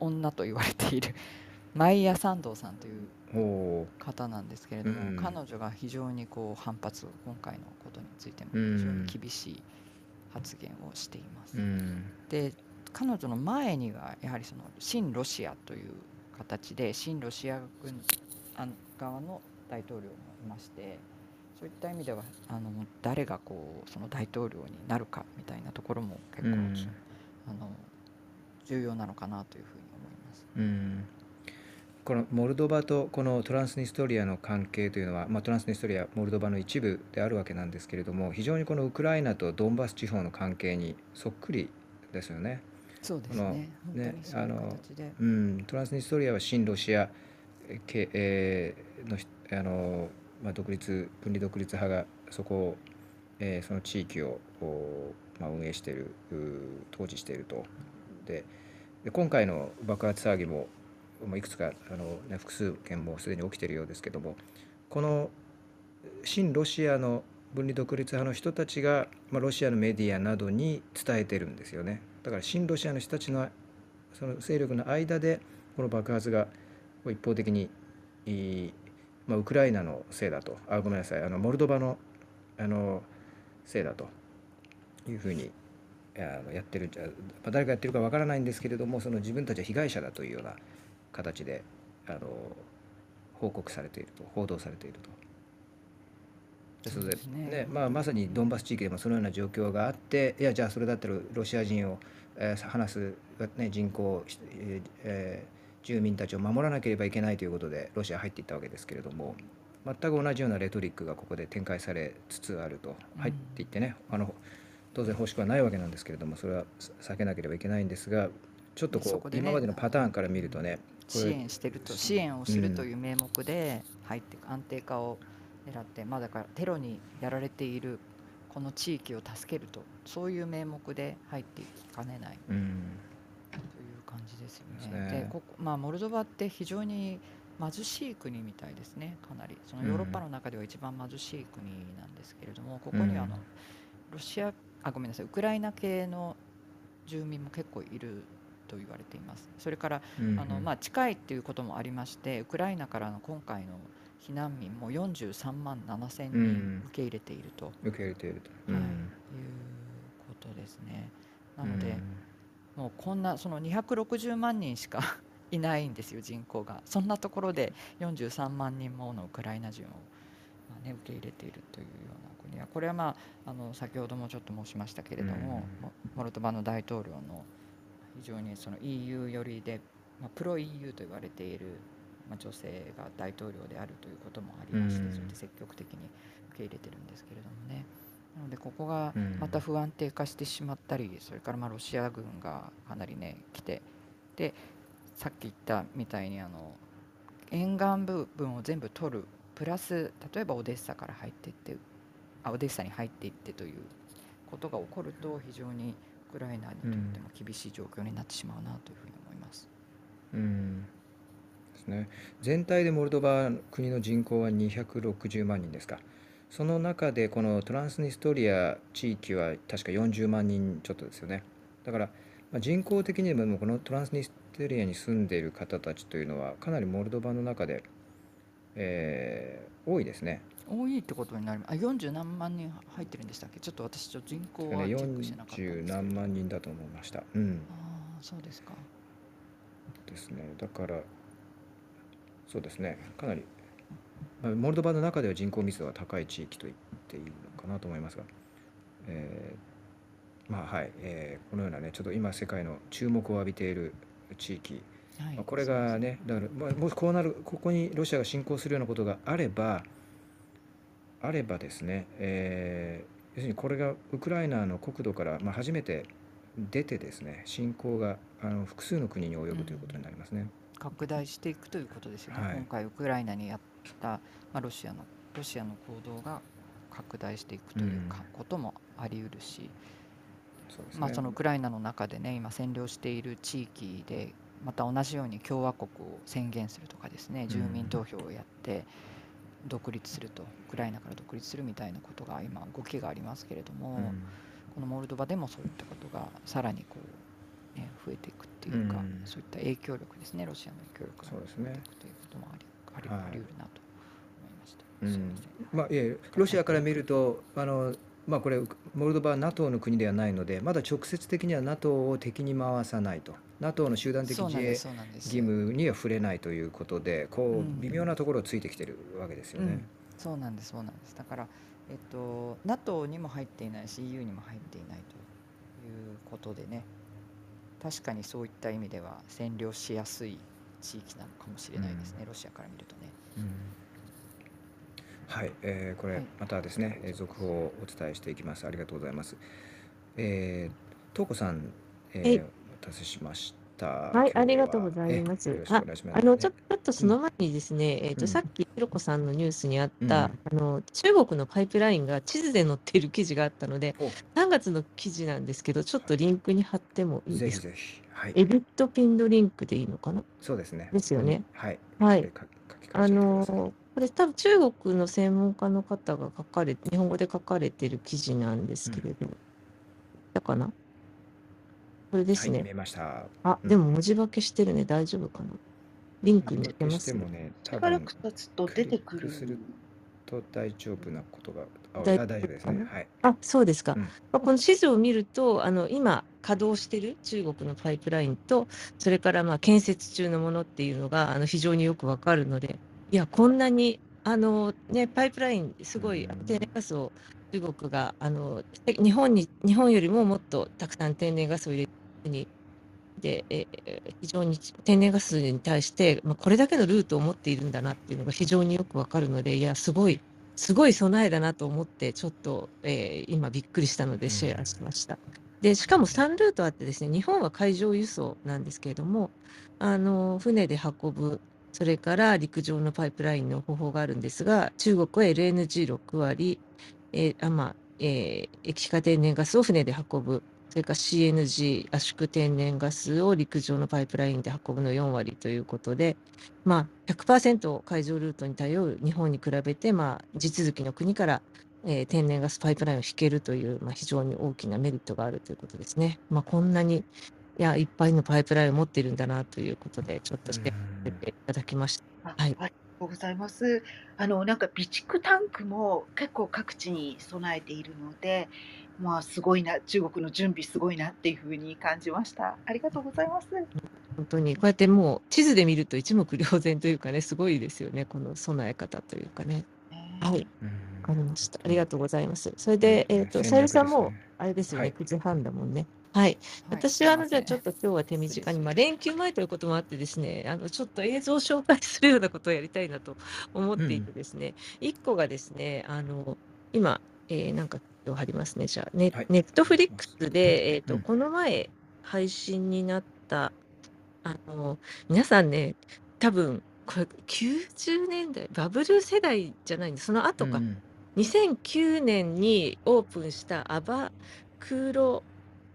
女と言われている。*laughs* マイヤ・サンドーさんという方なんですけれども、うん。彼女が非常にこう反発を今回のことについてもうん。非常に厳しい発言をしています。うん。で彼女の前にはやはりその親ロシアという形で親ロシア軍あ側の大統領もいましてそういった意味ではあの誰がこうその大統領になるかみたいなところも結構、うんあの重要なのかなというふうに思います。うんこのモルドバとこのトランスニストリアの関係というのは、まあ、トランスニストリアモルドバの一部であるわけなんですけれども非常にこのウクライナとドンバス地方の関係にそっくりですよね。そうですね。あのトランスニストリアは親ロシア系、えーのひあの、まあ、独立分離独立派がそこを、えーその地域をまあ、運営しているう統治していると。でで今回の爆発騒ぎも、まあ、いくつかあの、ね、複数件もすでに起きているようですけどもこの親ロシアの分離独立派の人たちが、まあ、ロシアのメディアなどに伝えてるんですよね。だから親ロシアの人たちのその勢力の間でこの爆発が一方的に、いいまあ、ウクライナのせいだと。あごめんなさい。あのモルドバのあのせいだと。いうふうに、あのやってるんじゃ、まあ誰がやってるかわからないんですけれどもその自分たちは被害者だというような形であの報告されていると報道されていると。ですのでそうですねねまあ、まさにドンバス地域でもそのような状況があっていやじゃあそれだったらロシア人を、えー話す、ね、人口、えーえー住民たちを守らなければいけないということでロシア入っていったわけですけれども全く同じようなレトリックがここで展開されつつあるとうん入っていってね、あの当然欲しくはないわけなんですけれどもそれは避けなければいけないんですがちょっとこうね今までのパターンから見るとね支援してると支援をするという名目で入って安定化を狙って、まあだからテロにやられているこの地域を助けるとそういう名目で入っていきかねない。うん。という感じですよね。ね。でここまあモルドバって非常に貧しい国みたいですね。かなり。そのヨーロッパの中では一番貧しい国なんですけれどもここにはあのうん。ロシアあごめんなさい。ウクライナ系の住民も結構いると言われています。それからうんあのまあ、近いっていうこともありましてウクライナからの今回の避難民も43万7千うん。人受け入れていると。受け入れていると。はい。いうことですね。なので、もうこんなその260万人しか *laughs* いないんですよ人口が。そんなところで43万人ものウクライナ人を、まあね、受け入れているというような国は。これは、まあ、あの先ほどもちょっと申しましたけれども、モモルドバの大統領の非常にその EU 寄りで、まあ、プロ EU と言われている、まあ、女性が大統領であるということもありまして、うん。それで積極的に受け入れてるんですけれどもね。なのでここがうん。また不安定化してしまったり、それからまあロシア軍がかなりね来てでさっき言ったみたいにあの沿岸部分を全部取る。プラス例えばオデッサから入っていってあオデッサに入っていってということが起こると非常にウクライナにとっても厳しい状況になってしまうなというふうに思います。うんですね、全体でモルドバ国の人口は260万人ですか。その中でこのトランスニストリア地域は確か40万人ちょっとですよね。だから、人口的にもこのトランスニストリアに住んでいる方たちというのはかなりモルドバの中で、えー多いですね。多いってことになります。あ、40何万人入ってるんでしたっけ？ちょっと私ちょっと人口はチェックしてなかったんです40けど。何万人だと思いました。うん。ああ、そうですか。ですね。だから、そうですね。かなり、まあモルドバの中では人口密度が高い地域と言っていいのかなと思いますが、えーまあはい、えーこのようなね、ちょっと今世界の注目を浴びている地域、はいまあ、これがね、だから、まあ、もしこうなる、ここにロシアが侵攻するようなことがあれば、あればですね、えー要するにこれがウクライナの国土から、まあ、初めて出てですね、侵攻があの複数の国に及ぶということになりますね。拡大していくということですよね。はい今回ウクライナにやった、まあ、ロシアのロシアの行動が拡大していくというか、こともあり得るし、ね。まあそのウクライナの中でね今占領している地域でまた同じように共和国を宣言するとかですね、住民投票をやって独立するとウクライナから独立するみたいなことが今動きがありますけれども、うん。このモルドバでもそういったことがさらにこう、ね、増えていくっていうか、うん。そういった影響力ですねロシアの影響力がそうですね。増えていくということもありあり,、はい。あり得るなと思いました。まあ、いえロシアから見ると、あのまあ、これ、モルドバは NATO の国ではないので、まだ直接的には NATO を敵に回さないと、NATO の集団的自衛義務には触れないということで、こうんう微妙なところをついてきてるわけですよね。そうなんですそうなんですだから、えっと、NATO にも入っていないし EU にも入っていないということでね確かにそういった意味では占領しやすい地域なのかもしれないですね、ロシアから見るとね。うんはい、えーこれはいまたですね、えー続報をお伝えしていきます。ありがとうございます。えー、トーコさん、えはいー、たせしました。はいありがとうございますえーよろしくお願いします。あのちょっとその前にですね、えっ、うんとさっきひろこさんのニュースにあった、うんあの中国のパイプラインが地図で載っている記事があったのでお、3月の記事なんですけど、ちょっとリンクに貼ってもいいぜですか？ひぜひ。はい。エビットピンドリンクでいいのかな？そうですね。ですよね。はい。はいあのこれ多分中国の専門家の方が書かれ日本語で書かれてる記事なんですけれど、だかな？これですはい、ね。見えました。あ、うんでも文字化けしてるね。大丈夫かな？リンクに出どうますしてもね、多しばら分く経つと出てくるすると大丈夫なことが、あ、大あ大丈夫ですね。はい。あ、そうですか。うんまあ、この地図を見ると、あの今稼働している中国のパイプラインと、それからまあ建設中のものっていうのがあの非常によくわかるので、いや、こんなにあの、ね、パイプライン、すごいうん天然ガスを中国があのえ日本に日本よりももっとたくさん天然ガスを入れる国で、ええ非常に天然ガスに対して、まあ、これだけのルートを持っているんだなっていうのが非常によくわかるので、いや、すごい、すごい備えだなと思って、ちょっと、えー今びっくりしたのでシェアしました。で、しかも3ルートあってですね、日本は海上輸送なんですけれども、あの、船で運ぶ、それから陸上のパイプラインの方法があるんですが、中国は LNG6 割、えーあまあえー液化天然ガスを船で運ぶ、それから CNG 圧縮天然ガスを陸上のパイプラインで運ぶの4割ということで、まあ、100%海上ルートに頼る日本に比べて、まあ、地続きの国から、えー天然ガスパイプラインを引けるという、まあ、非常に大きなメリットがあるということですね。まあ、こんなにいやいっぱいのパイプラインを持っているんだなということで、ちょっとしてうんいただきました。あはいございます。あのなんか備蓄タンクも結構各地に備えているので、まあすごいな中国の準備すごいなっていうふうに感じました。ありがとうございます。本当にこうやってもう地図で見ると一目瞭然というかね、すごいですよね、この備え方というかね。はい、うんわかりました。ありがとうございます。それで、えっ、と、戦さゆりさんもあれですよね、はい9時半だもんね。はい。はい私はあの、じゃあちょっと今日は手短に、まあ、連休前ということもあってですね、あの、ちょっと映像を紹介するようなことをやりたいなと思っていてですね、一個がですね、あの、今、えーなんか、貼りますね。じゃあ、ネはい。ネットフリックスで、えっ、と、うん。この前配信になった、あの、皆さんね、多分、これ90年代、バブル世代じゃないんで、その後か、うん2009年にオープンしたアバクロ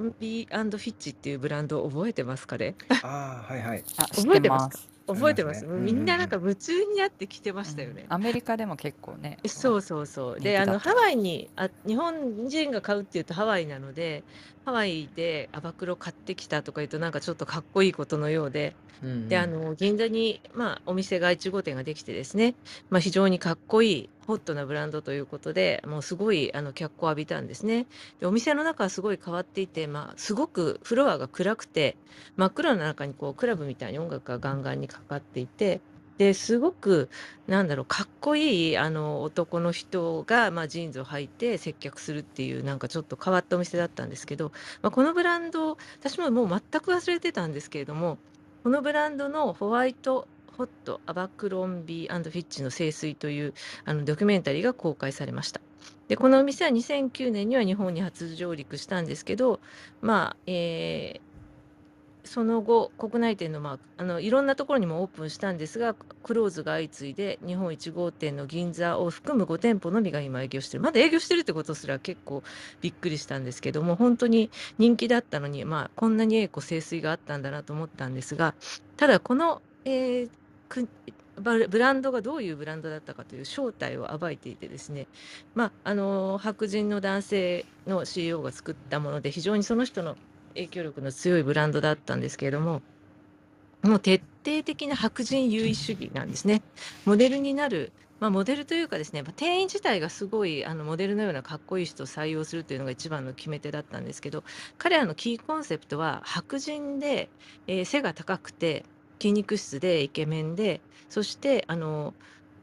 ンビーフィッチっていうブランドを覚えてますかね？ああ、はいはい。あ知覚えてますか？す覚えてます？ねみんななんか夢中になってきてましたよね。アメリカでも結構ね。そうそうそう。で、あの、ハワイに、あ、日本人が買うっていうとハワイなので、ハワイでアバクロ買ってきたとか言うとなんかちょっとかっこいいことのようで、うんで、あの、銀座に、まあ、お店が1号店ができてですね、まあ、非常にかっこいい、ホットなブランドということで、もうすごい、あの、脚光を浴びたんですね。で、お店の中はすごい変わっていて、まあ、すごくフロアが暗くて、真っ暗の中にこう、クラブみたいに音楽がガンガンにかかっていて、で、すごく、なんだろう、かっこいい、あの、男の人が、まあ、ジーンズを履いて接客するっていう、なんかちょっと変わったお店だったんですけど、まあ、このブランド、私ももう全く忘れてたんですけれども、このブランドのホワイトホットアバクロンビーフィッチの清水というあのドキュメンタリーが公開されました。で、このお店は2009年には日本に初上陸したんですけど、まあ、えーその後、国内店の,、まあ、あのいろんなところにもオープンしたんですが、クローズが相次いで、日本1号店の銀座を含む5店舗のみが今営業してる。まだ営業してるってことすら結構びっくりしたんですけども、本当に人気だったのに、まあ、こんなに栄枯盛衰があったんだなと思ったんですが、ただこの、えーくブランドがどういうブランドだったかという正体を暴いていてですね、まあ、あの白人の男性の CEO が作ったもので非常にその人の影響力の強いブランドだったんですけれどももう徹底的な白人優位主義なんですね。モデルになるまあ、モデルというかですね、まあ店員自体がすごいあのモデルのようなかっこいい人を採用するというのが一番の決め手だったんですけど、彼らのキーコンセプトは白人で、えー背が高くて筋肉質でイケメンで、そしてあの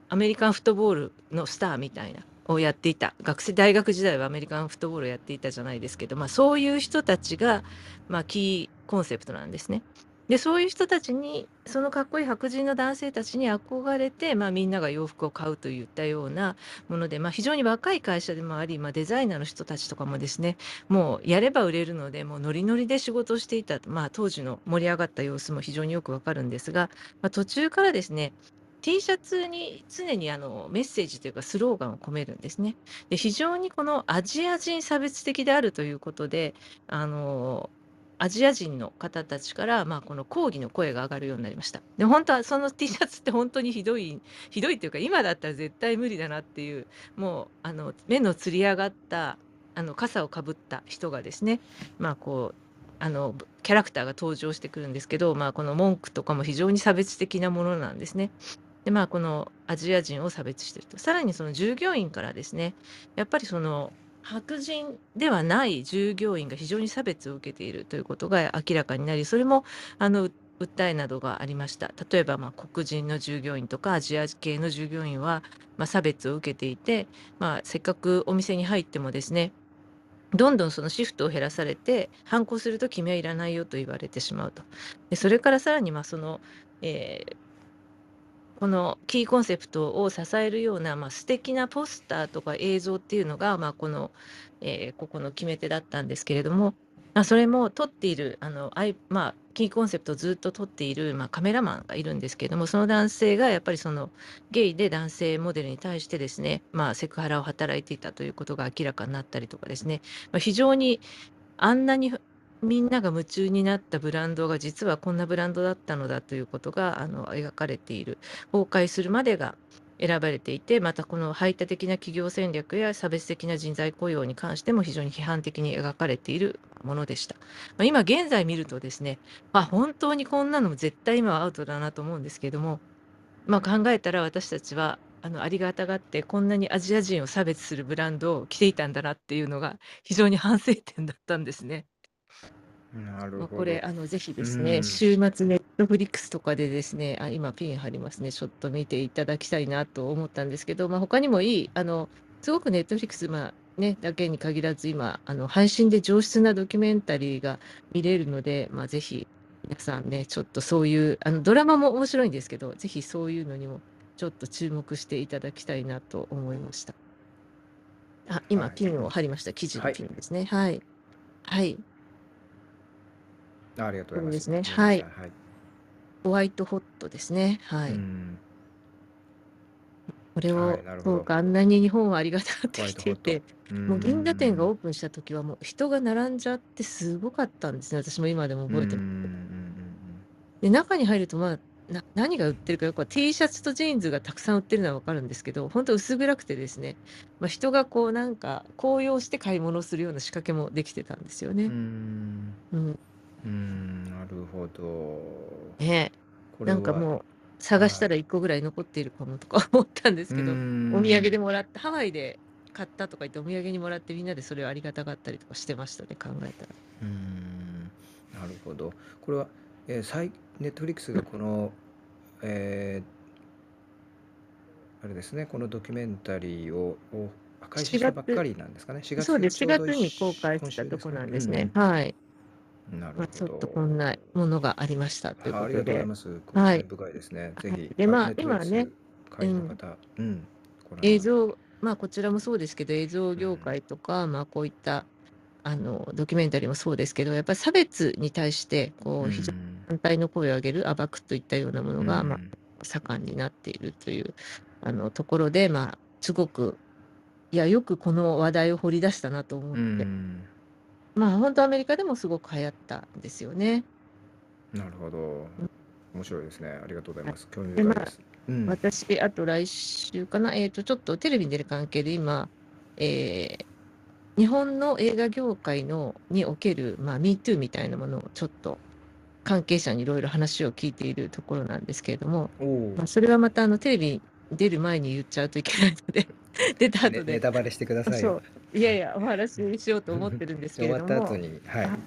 アメリカンフットボールのスターみたいなをやっていた学生大学時代はアメリカンフットボールをやっていたじゃないですけど、まあ、そういう人たちが、まあ、キーコンセプトなんですね。でそういう人たちにそのかっこいい白人の男性たちに憧れて、まあ、みんなが洋服を買うといったようなもので、まあ、非常に若い会社でもあり、まあ、デザイナーの人たちとかもですねもうやれば売れるのでもうノリノリで仕事をしていた、まあ、当時の盛り上がった様子も非常によくわかるんですが、まあ、途中からですね T シャツに常にあのメッセージというかスローガンを込めるんですね。で非常にこのアジア人差別的であるということであのアジア人の方たちから、まあ、この抗議の声が上がるようになりました。で本当はその T シャツって本当にひどいひどいというか今だったら絶対無理だなっていうもうあの目のつり上がったあの傘をかぶった人がですねまあこうあのキャラクターが登場してくるんですけど、まあ、この文句とかも非常に差別的なものなんですね。でまあこのアジア人を差別してると。さらにその従業員からですねやっぱりその白人ではない従業員が非常に差別を受けているということが明らかになりそれもあの訴えなどがありました。例えばまあ黒人の従業員とかアジア系の従業員はまあ差別を受けていて、まあ、せっかくお店に入ってもですねどんどんそのシフトを減らされて反抗すると君はいらないよと言われてしまうと。でそれからさらにまあその、えーこのキーコンセプトを支えるような、まあ、素敵なポスターとか映像っていうのが、まあ、この、えーここの決め手だったんですけれども、まあ、それも撮っているあの、あいまあ、キーコンセプトをずっと撮っている、まあ、カメラマンがいるんですけれどもその男性がやっぱりそのゲイで男性モデルに対してですね、まあ、セクハラを働いていたということが明らかになったりとかですね、まあ、非常にあんなにみんなが夢中になったブランドが実はこんなブランドだったのだということがあの描かれている崩壊するまでが選ばれていてまたこの排他的な企業戦略や差別的な人材雇用に関しても非常に批判的に描かれているものでした、まあ、今現在見るとですね、まあ、本当にこんなの絶対今はアウトだなと思うんですけれども、まあ、考えたら私たちはあのありがたがってこんなにアジア人を差別するブランドを着ていたんだなっていうのが非常に反省点だったんですね。まあ、なるほこれど。あのぜひでうすね、ん。週末ネットフリックスとかでですね、あ、今ピン貼りますね、ちょっと見ていただきたいなと思ったんですけど、まあ、他にもいい、あの、すごくネットフリックス、まあね、だけに限らず今、あの、配信で上質なドキュメンタリーが見れるので、まあ、ぜひ皆さんね、ちょっとそういう、あの、ドラマも面白いんですけど、ぜひそういうのにもちょっと注目していただきたいなと思いました。あ、今はい。ピンを貼りました。記事のはい。ピンですね。はい。はい。あありがとうございます。ですね。はい。はい。ホワイトホットですね。はうい。ん。これを、はい。そうか、あんなに日本はありがたがってき。ていて、うもう銀座店がん。オープンした時はもう人が並んじゃってすごかったんですね。私も今でもうん。覚えてます。うん。で、中に入ると、まあ、な何が売ってるかよくわ T シャツとジーンズがたくさん売ってるのはわかるんですけど、本当薄暗くてですね、まあ、人がこうなんか高揚して買い物をするような仕掛けもできてたんですようね。ん。うん。うん。なるほど。ねなんかもう探したはら1個ぐらい残っているかもとか思ったんですけど、お土産でん。もらって、ハワイで買ったとか言ってお土産にもらってみんなでそれをありがたがったりとかしてましたね、考えたら。うん。なるほど。これは、えー、サイ、ネットフリックスがこの、えー、あれですね、このドキュメンタリーを、を開始4したばっか月、りなんですかね。4そうです、4月ちょうど月に公一開したとこ今週ですかね。うなんですね。んはい。うん。なるまあ、ほちょっとこど。んなものがありましたということで。がとうございます。興はい。味深いですね。ぜはい、ひ、で、あまあ、今ね、会員の方、うん、映。像、まあ、こちらもそうですけど、映像業うん。界とか、まあ、こういったあのドキュメンタリーもそうですけど、やっぱり差別に対してこうう非常にん。反対の声を上げる、暴くといったようなものうが、まあ、ん。盛んになっているというあのところで、まあ、すごく、いや、よくこの話題を掘り出したなと思うって、ん。まあ、本当アメリカでもすごく流行ったんですよね。なるほど。うん面白いですね。ありがとうございはいます。興味深いです。うん。私、あと来週かな、えっと、ちょっとテレビに出る関係で今、えー日本の映画業界のにおける、まあ、MeToo みたいなものをちょっと関係者にいろいろ話を聞いているところなんですけれども、まあ、それはまたあのテレビに出る前に言っちゃうといけないので *laughs* 出たね、後で、ネタバレしてくださいよ。そう、いやいや、お話ししようと思ってるんですけ終れども、わった後に、はい。あ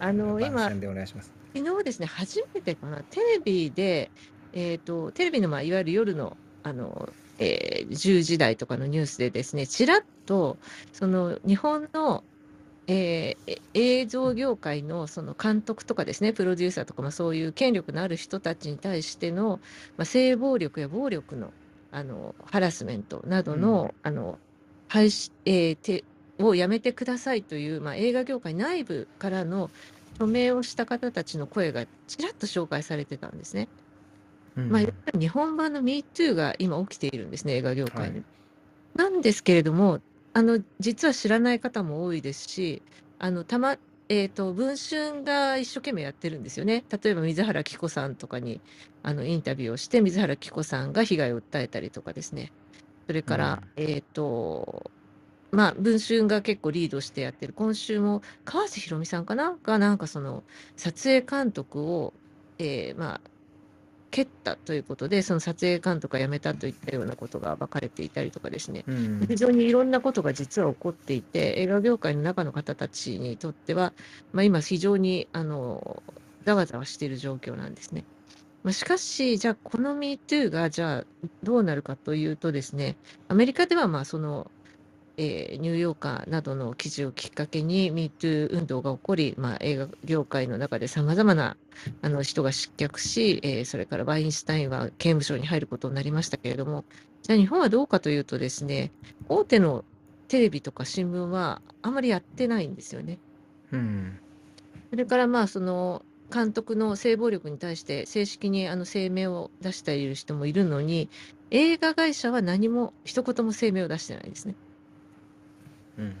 ああの、今、番宣でお願いします。昨日ですね、初めてかな、テレビで、えっと、テレビの、まあ、いわゆる夜の、あの、えー10時台とかのニュースでですね、ちらっと、その、日本の、えーえ映像業界のその監督とかですね、プロデューサーとか、まあ、そういう権力のある人たちに対しての、まあ、性暴力や暴力の、あの、ハラスメントなどの、あの、廃止、えーてをやめてくださいという、まあ、映画業界内部からの署名をした方たちの声がちらっと紹介されてたんですね。うんまあ、日本版の MeToo が今起きているんですね、映画業界に。はいなんですけれども、あの実は知らない方も多いですし、あのたまえー、と文春が一生懸命やってるんですよね。例えば水原希子さんとかにあのインタビューをして、水原希子さんが被害を訴えたりとかですね。それから、えっ、と、まあ、文春が結構リードしてやってる、今週も川瀬ひろみさんかな？が、なんかその撮影監督を、えーまあ、蹴ったということで、その撮影監督が辞めたといったようなことが書かれていたりとかですね、うん非常にいろんなことが実は起こっていて、映画業界の中の方たちにとっては、まあ、今、非常にあのざわざわしている状況なんですね。まあ、しかし、じゃあ、この MeToo がじゃあどうなるかというとですね、アメリカではまあその、えーニューヨーカーなどの記事をきっかけに MeToo 運動が起こり、まあ、映画業界の中でさまざまなあの人が失脚し、えーそれからバインシュタインは刑務所に入ることになりましたけれども、じゃあ日本はどうかというとですね、大手のテレビとか新聞はあまりやってないんですよね。うんそれからまあその監督の性暴力に対して正式にあの声明を出している人もいるのに、映画会社は何も一言も声明を出してないですね。うん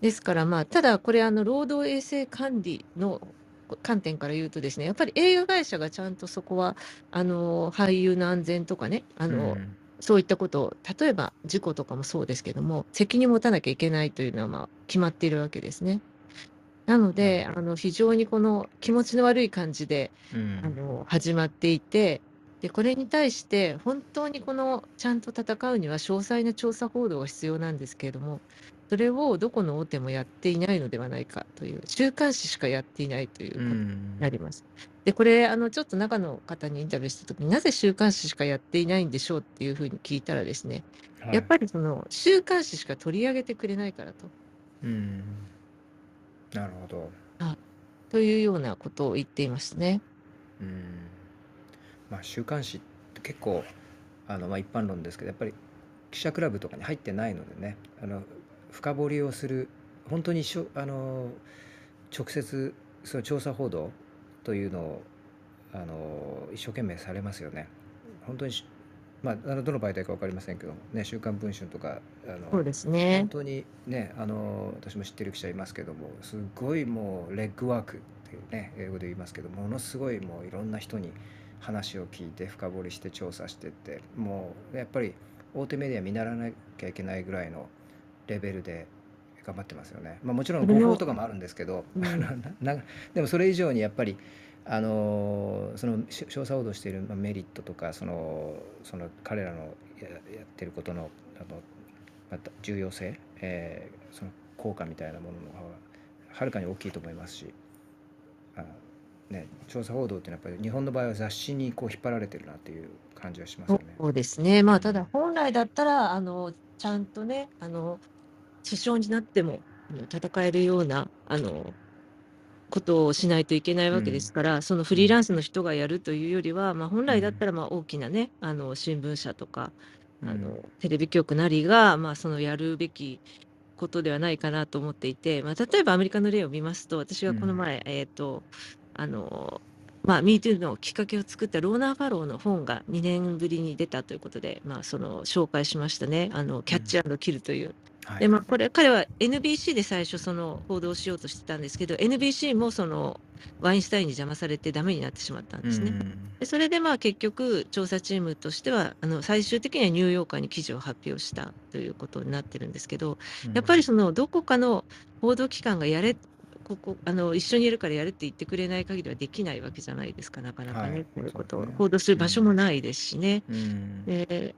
ですからまあ、ただこれあの労働衛生管理の観点から言うとですね、やっぱり映画会社がちゃんとそこはあの俳優の安全とかね、あの、うんそういったことを、例えば事故とかもそうですけども、責任を持たなきゃいけないというのはまあ決まっているわけですね。なので、あの非常にこの気持ちの悪い感じでうん。あの始まっていて、でこれに対して本当にこのちゃんと戦うには詳細な調査報道が必要なんですけれども、それをどこの大手もやっていないのではないかという、週刊誌しかやっていないということにうん。なります。で、これ、あのちょっと中の方にインタビューしたときになぜ週刊誌しかやっていないんでしょうっていうふうに聞いたらですね、はい。やっぱりその週刊誌しか取り上げてくれないからと。うんなるほどというようなことを言っていますね。うんまあ週刊誌って結構あの、まあ、一般論ですけどやっぱり記者クラブとかに入ってないのでねあの深掘りをする本当にしょあの直接その調査報道というのをあの一生懸命されますよね。本当にしまあ、あのどの媒体か分かりませんけど、ね、週刊文春とかあのそうですね本。当にねあの私も知ってる記者いますけどもすごいもうレッグワークっていうね英語で言いますけどものすごいもういろんな人に話を聞いて深掘りして調査してってもうやっぱり大手メディア見習わなきゃいけないぐらいのレベルで頑張ってますよね。まあ、もちろん誤報とかもあるんですけど、うん *laughs* でもそれ以上にやっぱりあのそのし調査報道しているまあメリットとかそのその彼らのややってることのあのまた重要性、えーその効果みたいなものの方がはるかに大きいと思いますしあ、ね、調査報道っていうのはやっぱり日本の場合は雑誌にこう引っ張られてるなっていう感じがしますよね。そうですね。まあ、ただ本来だったら、あの、ちゃんとね、あの、首相になっても戦えるような、あの、ことをしないといけないわけですから、そのフリーランスの人がやるというよりは、まあ、本来だったら、まあ、大きなね、あの、新聞社とか、あうん。の、テレビ局なりが、まあ、そのやるべきことではないかなと思っていて、まあ、例えばアメリカの例を見ますと、私がこの前、えっ、と、あの、まあ、MeToo のきっかけを作ったローナー・ファローの本が2年ぶりに出たということで、まあ、その紹介しましたね。あの、キャッチキルという。はい。で、まあ、これ、彼は NBC で最初その報道しようとしてたんですけど、NBC もそのワインスタインに邪魔されてダメになってしまったんですね。でそれでまあ結局、調査チームとしては、あの最終的にはニューヨーカーに記事を発表したということになってるんですけど、やっぱりそのどこかの報道機関がやれ、ここあの一緒にいるからやれって言ってくれない限りはできないわけじゃないですか、なかなかね、はい。こういうことをね。報道する場所もないですしね。うん。で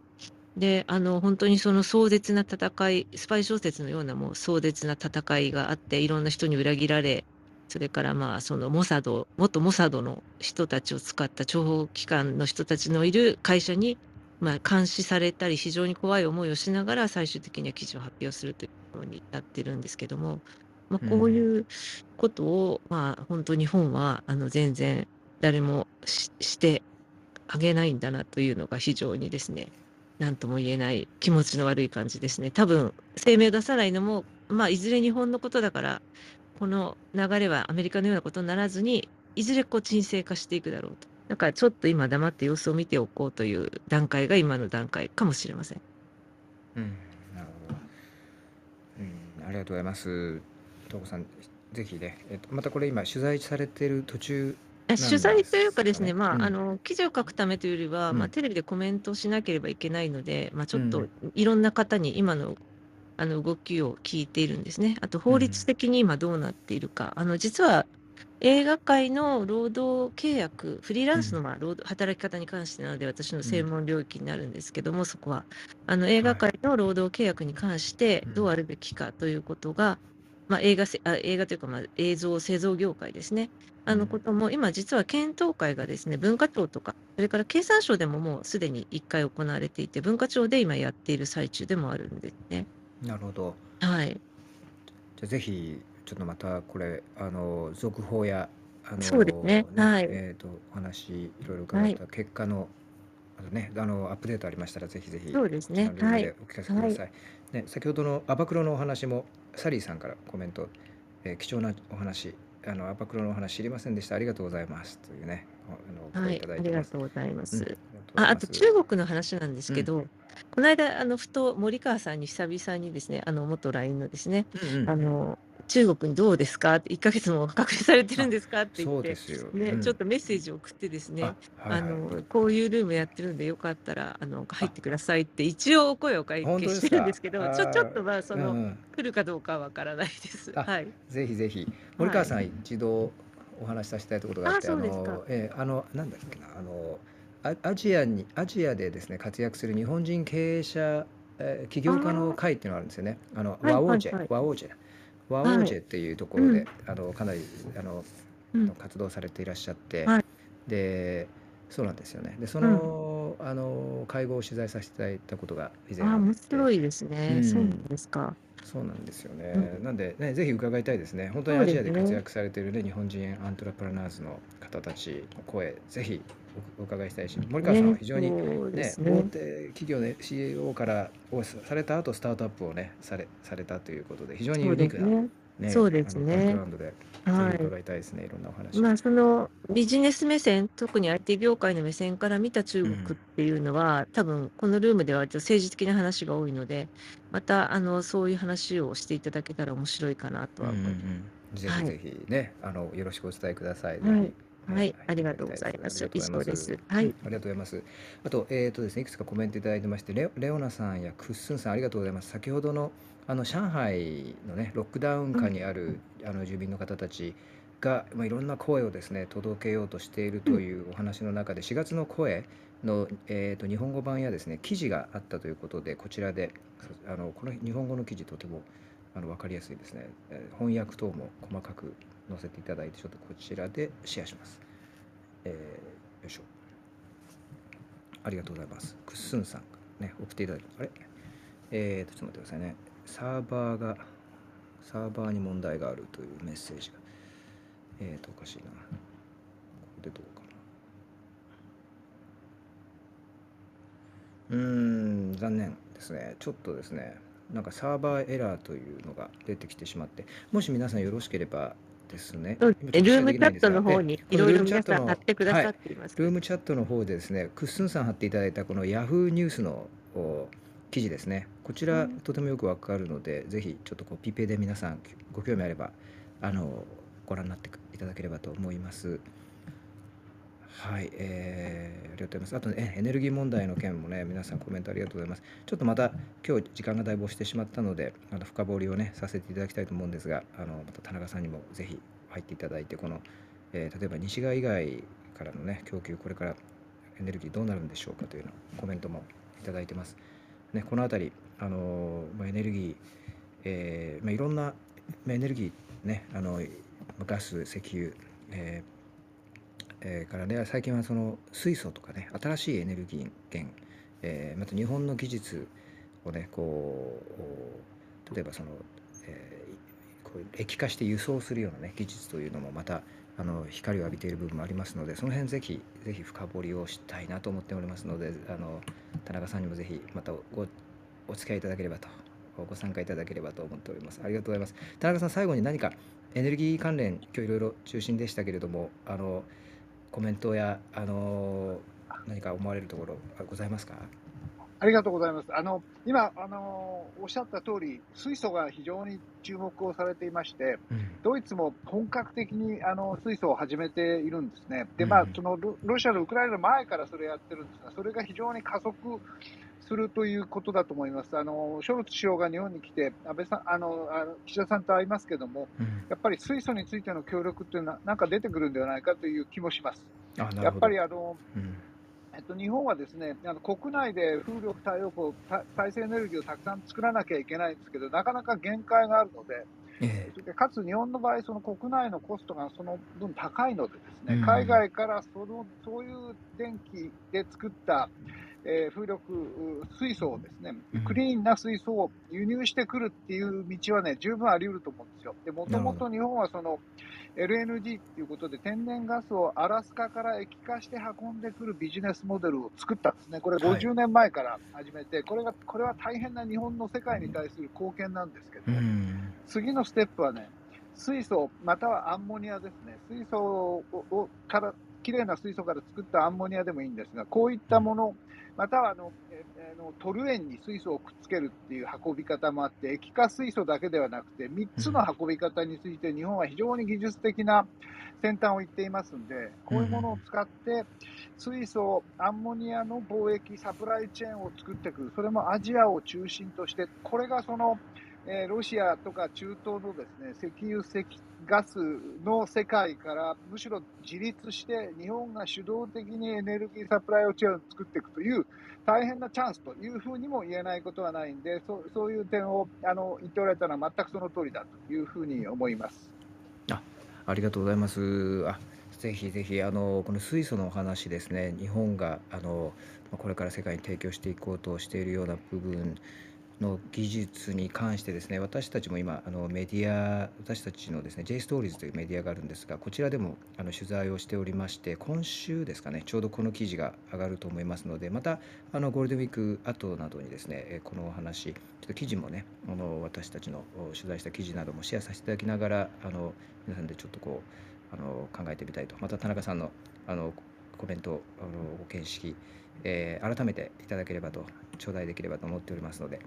であの本当にその壮絶な戦い、スパイ小説のようなもう壮絶な戦いがあって、いろんな人に裏切られ、それからまあそのモサド、元モサドの人たちを使った諜報機関の人たちのいる会社に、まあ、監視されたり、非常に怖い思いをしながら、最終的には記事を発表するというところになってるんですけども、まあ、こういうことを、まあ、本当、日本はあの全然誰もししてあげないんだなというのが非常にですね、なんとも言えない気持ちの悪い感じですね。多分声明を出さないのも、まあ、いずれ日本のことだから、この流れはアメリカのようなことにならずに、いずれこう沈静化していくだろうと。だからちょっと今黙って様子を見ておこうという段階が今の段階かもしれません。うん、なるほど。うん、ありがとうございます。とうこさん、ぜひね、えっと、またこれ今取材されてる途中。あ取材というかですね、まあ、あの記事を書くためというよりは、まあ、うんテレビでコメントをしなければいけないので、まあ、ちょっとうん。いろんな方に今のあの動きを聞いているんですね。あと法律的に今どうなっているか、あの実は映画界の労働契約、フリーランスうん。のまあ労働働き方に関してなので、私のうん。専門領域になるんですけども、そこは。あの映画はい。界の労働契約に関してうん。どうあるべきかということが、まあ、映画せあ映画というか、まあ、映像製造業界ですね。あうんのことも今実は検討会がですね文化庁とかそれから経産省でももうすでに1回行われていて文化庁で今やっている最中でもあるんですね。なるほど。はい、じゃあぜひちょっとまたこれあの続報やあのそうですねはいえっ、とお話いろいろ伺った結果の、あのねあのアップデートありましたらぜひぜひそうですねはいでお聞かせください。ね先ほどのアバクロのお話もサリーさんからコメント、えー貴重なお話あのアバクロのお話知りませんでした。ありがとうございます。というねあのおはい、あ。りがとうございます。うんああと中国国の話なんですけど、この間あのふと森川さんに久々にですねあの元 LINE のですね、うんうん。あの中国にどうですか？って1ヶ月も隔離されてるんですか？って言って。ねうん。ちょっとメッセージを送ってですねああ、はいはい。のこういうルームやってるんでよかったらあの入ってくださいって一応お声をかけ本当ですか？してるんですけどちょちょっとまあその、うんうん。来るかどうかはわからないです。あはい。ぜひぜひ。森川さん一度お話しさせたいことがあってあのえーあのなんだっけなあのアアジアにアジアでですね活躍する日本人経営者、えー起業家の会っていうのがあるんですよね。あのはいワオージェ、はいはいワオージェワオージェっていうところで、あのかなりあの、うん。活動されていらっしゃって、はい。でそうなんですよね。でその、あの会合を取材させていただいたことが以前ああって。白いですね、うん。そうなんですか。そうなんですよね。うなんで、ね、ぜひ伺いたいですね。本当にアジアで活躍されているね、日本人アントレプラナーズの方たちの声、ぜひおお伺いしたいし、森川さんは非常に、ねね大ね。手企業で CEO からをされた後、スタートアップをね、されされたということで、非常にユニークな、そうですねはいたいですね、いろんなお話。い。まあそのビジネス目線、特に IT 業界の目線から見た中国っていうのは、多分このルームでは政治的な話が多いので、またあのそういう話をしていただけたら面白いかなとうんうんうは思います。んぜひぜひね、あのよろしくお伝えください。はいはいねありがとうございます。以上です。はい。ありがとうございます。あと、えっ、とですね、いくつかコメントいただいてまして、レオレオナさんやクッスンさん、ありがとうございます。先ほどのあの上海のね、ロックダウン下にある、あの住民の方たちが、まあ、いろんな声をですね、届けようとしているというお話の中で、4月の声の、えー、と日本語版やですね、記事があったということで、こちらで、そあのこの日本語の記事、とてもあの分かりやすいですね、えー翻訳等も細かく載せていただいて、ちょっとこちらでシェアします。えーよいしょ。ありがとうございます。クッスンさんね、送っていただいて、あれ？えーと、ちょっと待ってくださいね。サーバーが、サーバーに問題があるというメッセージが。えーと、おかしいな。ここでどうかな。うーん、残念ですね。ちょっとですね、なんかサーバーエラーというのが出てきてしまって、もし皆さんよろしければですね、ルームチャットの方にえいろいろ皆さん貼ってくださっています。ルームチャットの方でですね、クッスンさん貼っていただいたこの Yahoo ニュースのお記事ですね、こちらとてもよくわかるので、ぜひちょっとこうピペで皆さんご興味あればあのご覧になっていただければと思います。はい、えーありがとうございます。あとね、エネルギー問題の件もね、皆さんコメントありがとうございます。ちょっとまた今日時間がだいぶ押してしまったので、あの深掘りをね、させていただきたいと思うんですが、あのまた田中さんにもぜひ入っていただいて、この、えー例えば西側以外からのね、供給、これからエネルギーどうなるんでしょうかというようなコメントもいただいてます。ね、このあたり、あのまあ、エネルギー、えーまあ、いろんなまあエネルギー、ね、あのガス、石油、えーえーからね、最近はその水素とかね、新しいエネルギー源、えーまた日本の技術をね、こう、例えばその、えーこう液化して輸送するようなね、技術というのもまた、あの光を浴びている部分もありますので、その辺ぜひ、ぜひ深掘りをしたいなと思っておりますので、あの田中さんにもぜひまたごお付き合いいただければと、ご参加いただければと思っております。ありがとうございます。田中さん、最後に何かエネルギー関連、今日いろいろ中心でしたけれども、あのコメントやあの何か思われるところあございますか？ありがとうございます。あの今あのおっしゃった通り、水素が非常に注目をされていまして、うんドイツも本格的にあの水素を始めているんですね。で、うんまあそのロロシアのウクライナの前からそれやってるんですが、それが非常に加速するということだと思います。あのショルツ首相が日本に来て安倍さんあの岸田さんと会いますけども、うん。やっぱり水素についての協力っていうのはなんか出てくるんではないかという気もします。やっぱりあのうん。えっと、日本はですねあの国内で風力、太陽光、た再生エネルギーをたくさん作らなきゃいけないんですけど、なかなか限界があるので、えそれでかつ日本の場合、その国内のコストがその分高いので、ですね、うん。海外からそのそういう電気で作った、えー風力、う水素をですねうん、クリーンな水素を輸入してくるっていう道はね、十分あり得ると思うんですよ。で、もともと日本はその LNG っていうことで、天然ガスをアラスカから液化して運んでくるビジネスモデルを作ったんですね。これはい50年前から始めて、これが、これは大変な日本の世界に対する貢献なんですけど、うん次のステップはね、水素またはアンモニアですね。水素ををから、きれいな水素から作ったアンモニアでもいいんですが、こういったもの、またはあの、えあのトルエンに水素をくっつけるっていう運び方もあって、液化水素だけではなくて、3つの運び方について日本は非常に技術的な先端を行っていますんで、こういうものを使って、水素、アンモニアの貿易、サプライチェーンを作っていく、それもアジアを中心として、これがその、えーロシアとか中東のですね石油、石ガスの世界からむしろ自立して日本が主導的にエネルギーサプライチェーンを作っていくという大変なチャンスというふうにも言えないことはないんでそそういう点をあの言っておられたのは全くその通りだというふうに思います。あありがとうございます。あぜひぜひあのこの水素のお話ですね日本があのこれから世界に提供していこうとしているような部分の技術に関してですね私たちも今あのメディア私たちのですね J ストーリーズというメディアがあるんですがこちらでもあの取材をしておりまして今週ですかねちょうどこの記事が上がると思いますのでまたあのゴールデンウィーク後などにですねこのお話ちょっと記事もねあの私たちの取材した記事などもシェアさせていただきながらあの皆さんでちょっとこうあの考えてみたいと。また田中さんのあのコメントあのご見識、えー改めていただければと頂戴できればと思っておりますので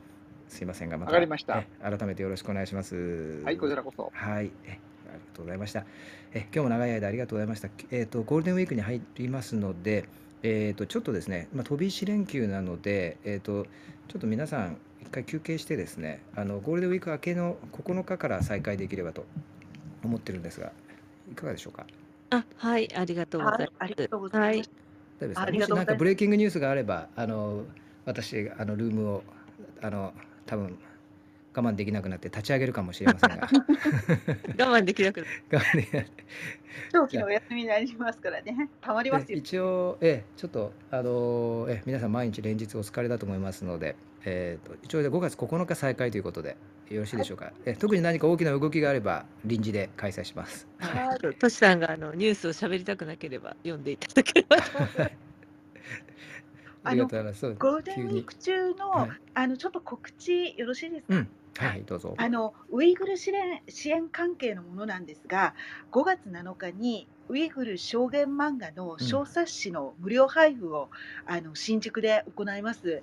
すいませんがまたわかりましたえ改めてよろしくお願いしますはい、こちらこそ。はい、えありがとうございました。え今日も長い間ありがとうございました。えっ、とゴールデンウィークに入りますので、えっ、とちょっとですね、まあ飛び石連休なので、えっ、とちょっと皆さん一回休憩してですね、あのゴールデンウィーク明けの9日から再開できればと思ってるんですが、いかがでしょうか？あ、はい、ありがとうござはいい、ありがとうございます。大丈夫ですか。ありもしなんかブレイキングニュースがあれば、あの私あのルームをあの多分我慢できなくなって立ち上げるかもしれませんが、*laughs* 我慢できなくな我慢できない。長期のお休みになりますからね。たまりますでよ。一応、ええ、ちょっと、あのええ、皆さん毎日連日お疲れだと思いますので、えー、と一応で5月9日再開ということでよろしいでしょうか、え特に何か大きな動きがあれば臨時で開催します。はいる。トシさんがあのニュースを喋りたくなければ読んでいただければと思います。*laughs* ありがとうございます。そうゴールデンウィーク中の、はいあのちょっと告知よろしいですか？うん、はい、どうぞ。あのウイグル支援支援関係のものなんですが、5月7日にウイグル証言漫画の小冊子の無料配布を、あの新宿で行います。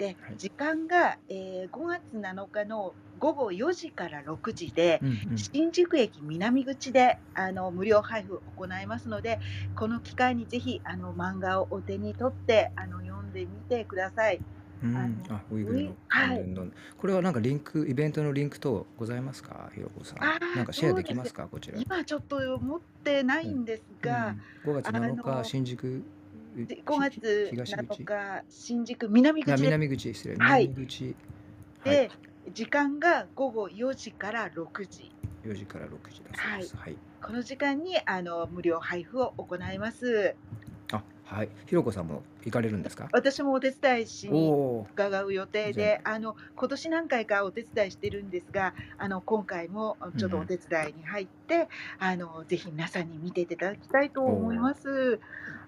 ではい、時間が、えー5月7日の午後4時から6時で、うんうん。新宿駅南口であの無料配布を行いますので、この機会にぜひあの漫画をお手に取ってあの読んでみてください。うん。あウイグルのはい。これはなんかリンク、イベントのリンク等ございますか、ひろこさん。なんかシェアできますか、こちら。今ちょっと持ってないんですが、うん、5月7あの日、新宿、で5月東口。7日新宿南あ口で南口、失礼、はい。で、はい、時間が午後4時から6時。4時から6時。はい。この時間にあの無料配布を行います。あ、はい。ひろこさんも行かれるんですか？私もお手伝いしおにお伺う予定じであの今年何回かお手伝いしてるんですがあの今回もちょっとお手伝いに入って、あのぜひ皆さんに見ていただきたいと思います。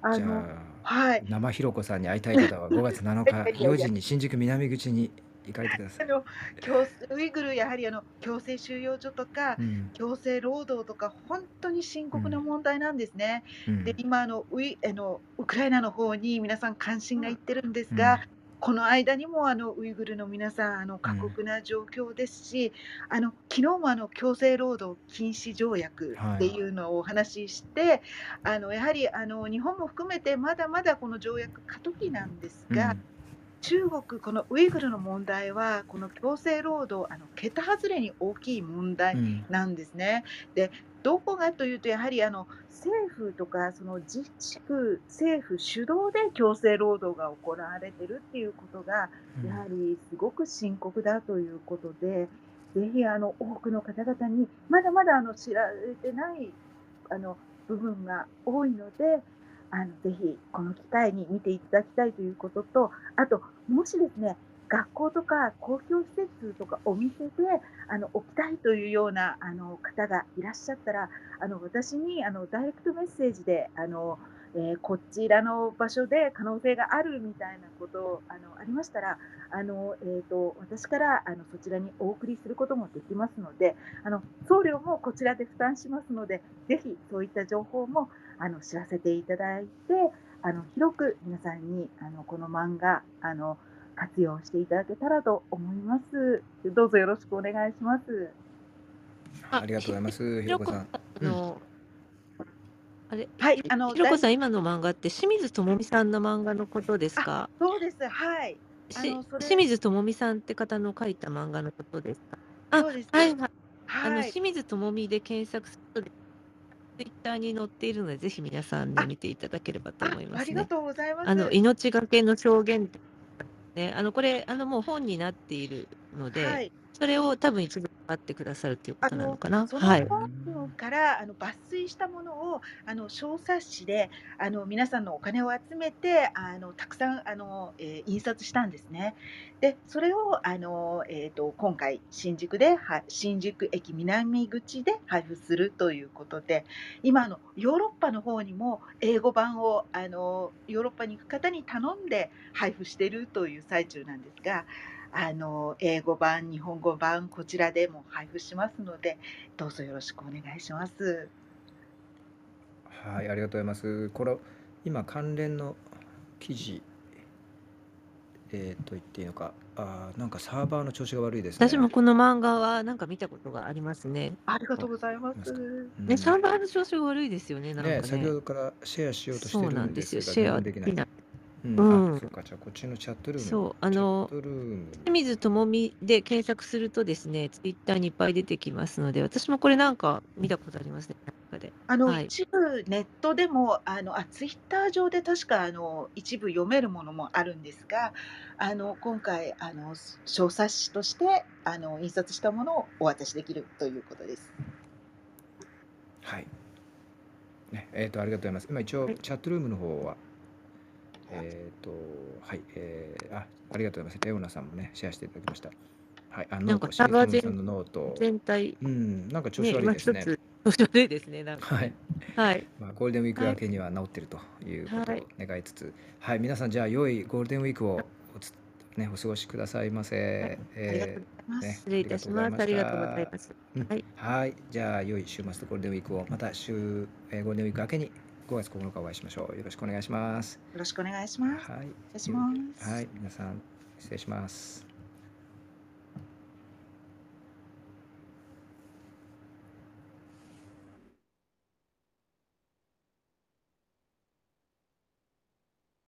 あのあ、はい生ひろこさんに会いたい方は5月7日 *laughs* 4時に新宿南口に行かれてください。あの強ウイグルやはりあの強制収容所とかうん。強制労働とか本当に深刻な問題なんですね。うん。で今あのウイあのウクライナの方に皆さん関心がいってるんですが、この間にもあのウイグルの皆さんあの過酷な状況ですし、あの昨日もあの強制労働禁止条約っていうのをお話しして、あのやはりあの日本も含めてまだまだこの条約過渡期なんですが、中国、このウイグルの問題は、この強制労働、あの桁外れに大きい問題うんなんですね。で、どこがというと、やはりあの政府とかその自治区、政府主導で強制労働が行われているっていうことが、うんやはりすごく深刻だということで、ぜひあの多くの方々にまだまだあの知られてないあの部分が多いので、あのぜひこの機会に見ていただきたいということと、あと、もしですね、学校とか公共施設とかお店であの置きたいというようなあの方がいらっしゃったら、あの私にあのダイレクトメッセージであの、えーこちらの場所で可能性があるみたいなことあのありましたら、あのえー、と私からあのそちらにお送りすることもできますので、あの送料もこちらで負担しますので、ぜひそういった情報もあの知らせていただいて、あの広く皆さんにあのこの漫画あの活用していただけたらと思います。どうぞよろしくお願いします。ありがとうございます、ひろこさん。あの、あれ、はい、あのひろこさん、今の漫画って清水智美さんの漫画のことですか？そうです。はい。あし清水智美さんって方の書いた漫画のことですか？あそうです。はいはい。あの、はい。清水智美で検索すると、ツイッターに載っているので、ぜひ皆さんであ見ていただければと思いああますね。りがとうございます。あの、命がけの証言ね、あの、これ、あの、もう本になっているので、はい。それを多分一度買ってくださるということなのかな。そはい。の本からあの抜粋したものをあの小冊子であの皆さんのお金を集めてあのたくさんあの、えー印刷したんですね。でそれをあの、えー、と今回新宿では新宿駅南口で配布するということで今あのヨーロッパの方にも英語版をあのヨーロッパに行く方に頼んで配布しているという最中なんですが。あの英語版、日本語版、こちらでも配布しますので、どうぞよろしくお願いします。はい、ありがとうございます。これ、今、関連の記事、えー、と言っていいのか、あーなんかサーバーの調子が悪いですね。私もこの漫画はなんか見たことがありますね。ありがとうございまます。うんね、サーバーの調子が悪いですよね、なんかね。ね、先ほどからシェアしようとしてそうるなんでよ。んですすが、シェアできない。うん、うんあ、そうか、じゃあこっちのチャットルーム。そうあのチャットルーム。清水智美で検索するとですね、ツイッターにいっぱい出てきますので、私もこれなんか見たことありますね、なんかで。あの、はい一部ネットでもあのあツイッター上で確かあの一部読めるものもあるんですがあの今回あの小冊子としてあの印刷したものをお渡しできるということです。はい。ね、えっ、と、ありがとうございます。今一応、はいチャットルームの方は、えっ、と、はい、えー、あ、ありがとうございます。レオナさんもね、シェアしていただきました。はい、あ、なんかノート、シェイさんのノート。全体、うん、なんか調子ね、悪いですね。今一つ、調子悪いですね、なんかはいね。。はい。まあ、ゴールデンウィーク明けには治ってるということをはい願いつつ、はい、皆さん、じゃあ、良いゴールデンウィークをおつ、ね、お過ごしくださいませ。ありがとうえございます。ね失礼いたします。ありがとうございます。うんはい。はい、じゃあ、良い週末とゴールデンウィークを、また週、えーゴールデンウィーク明けに5月9日お会いしましょう。よろしくお願いします。よろしくお願いします。はい、失礼します。はい、皆さん、失礼します。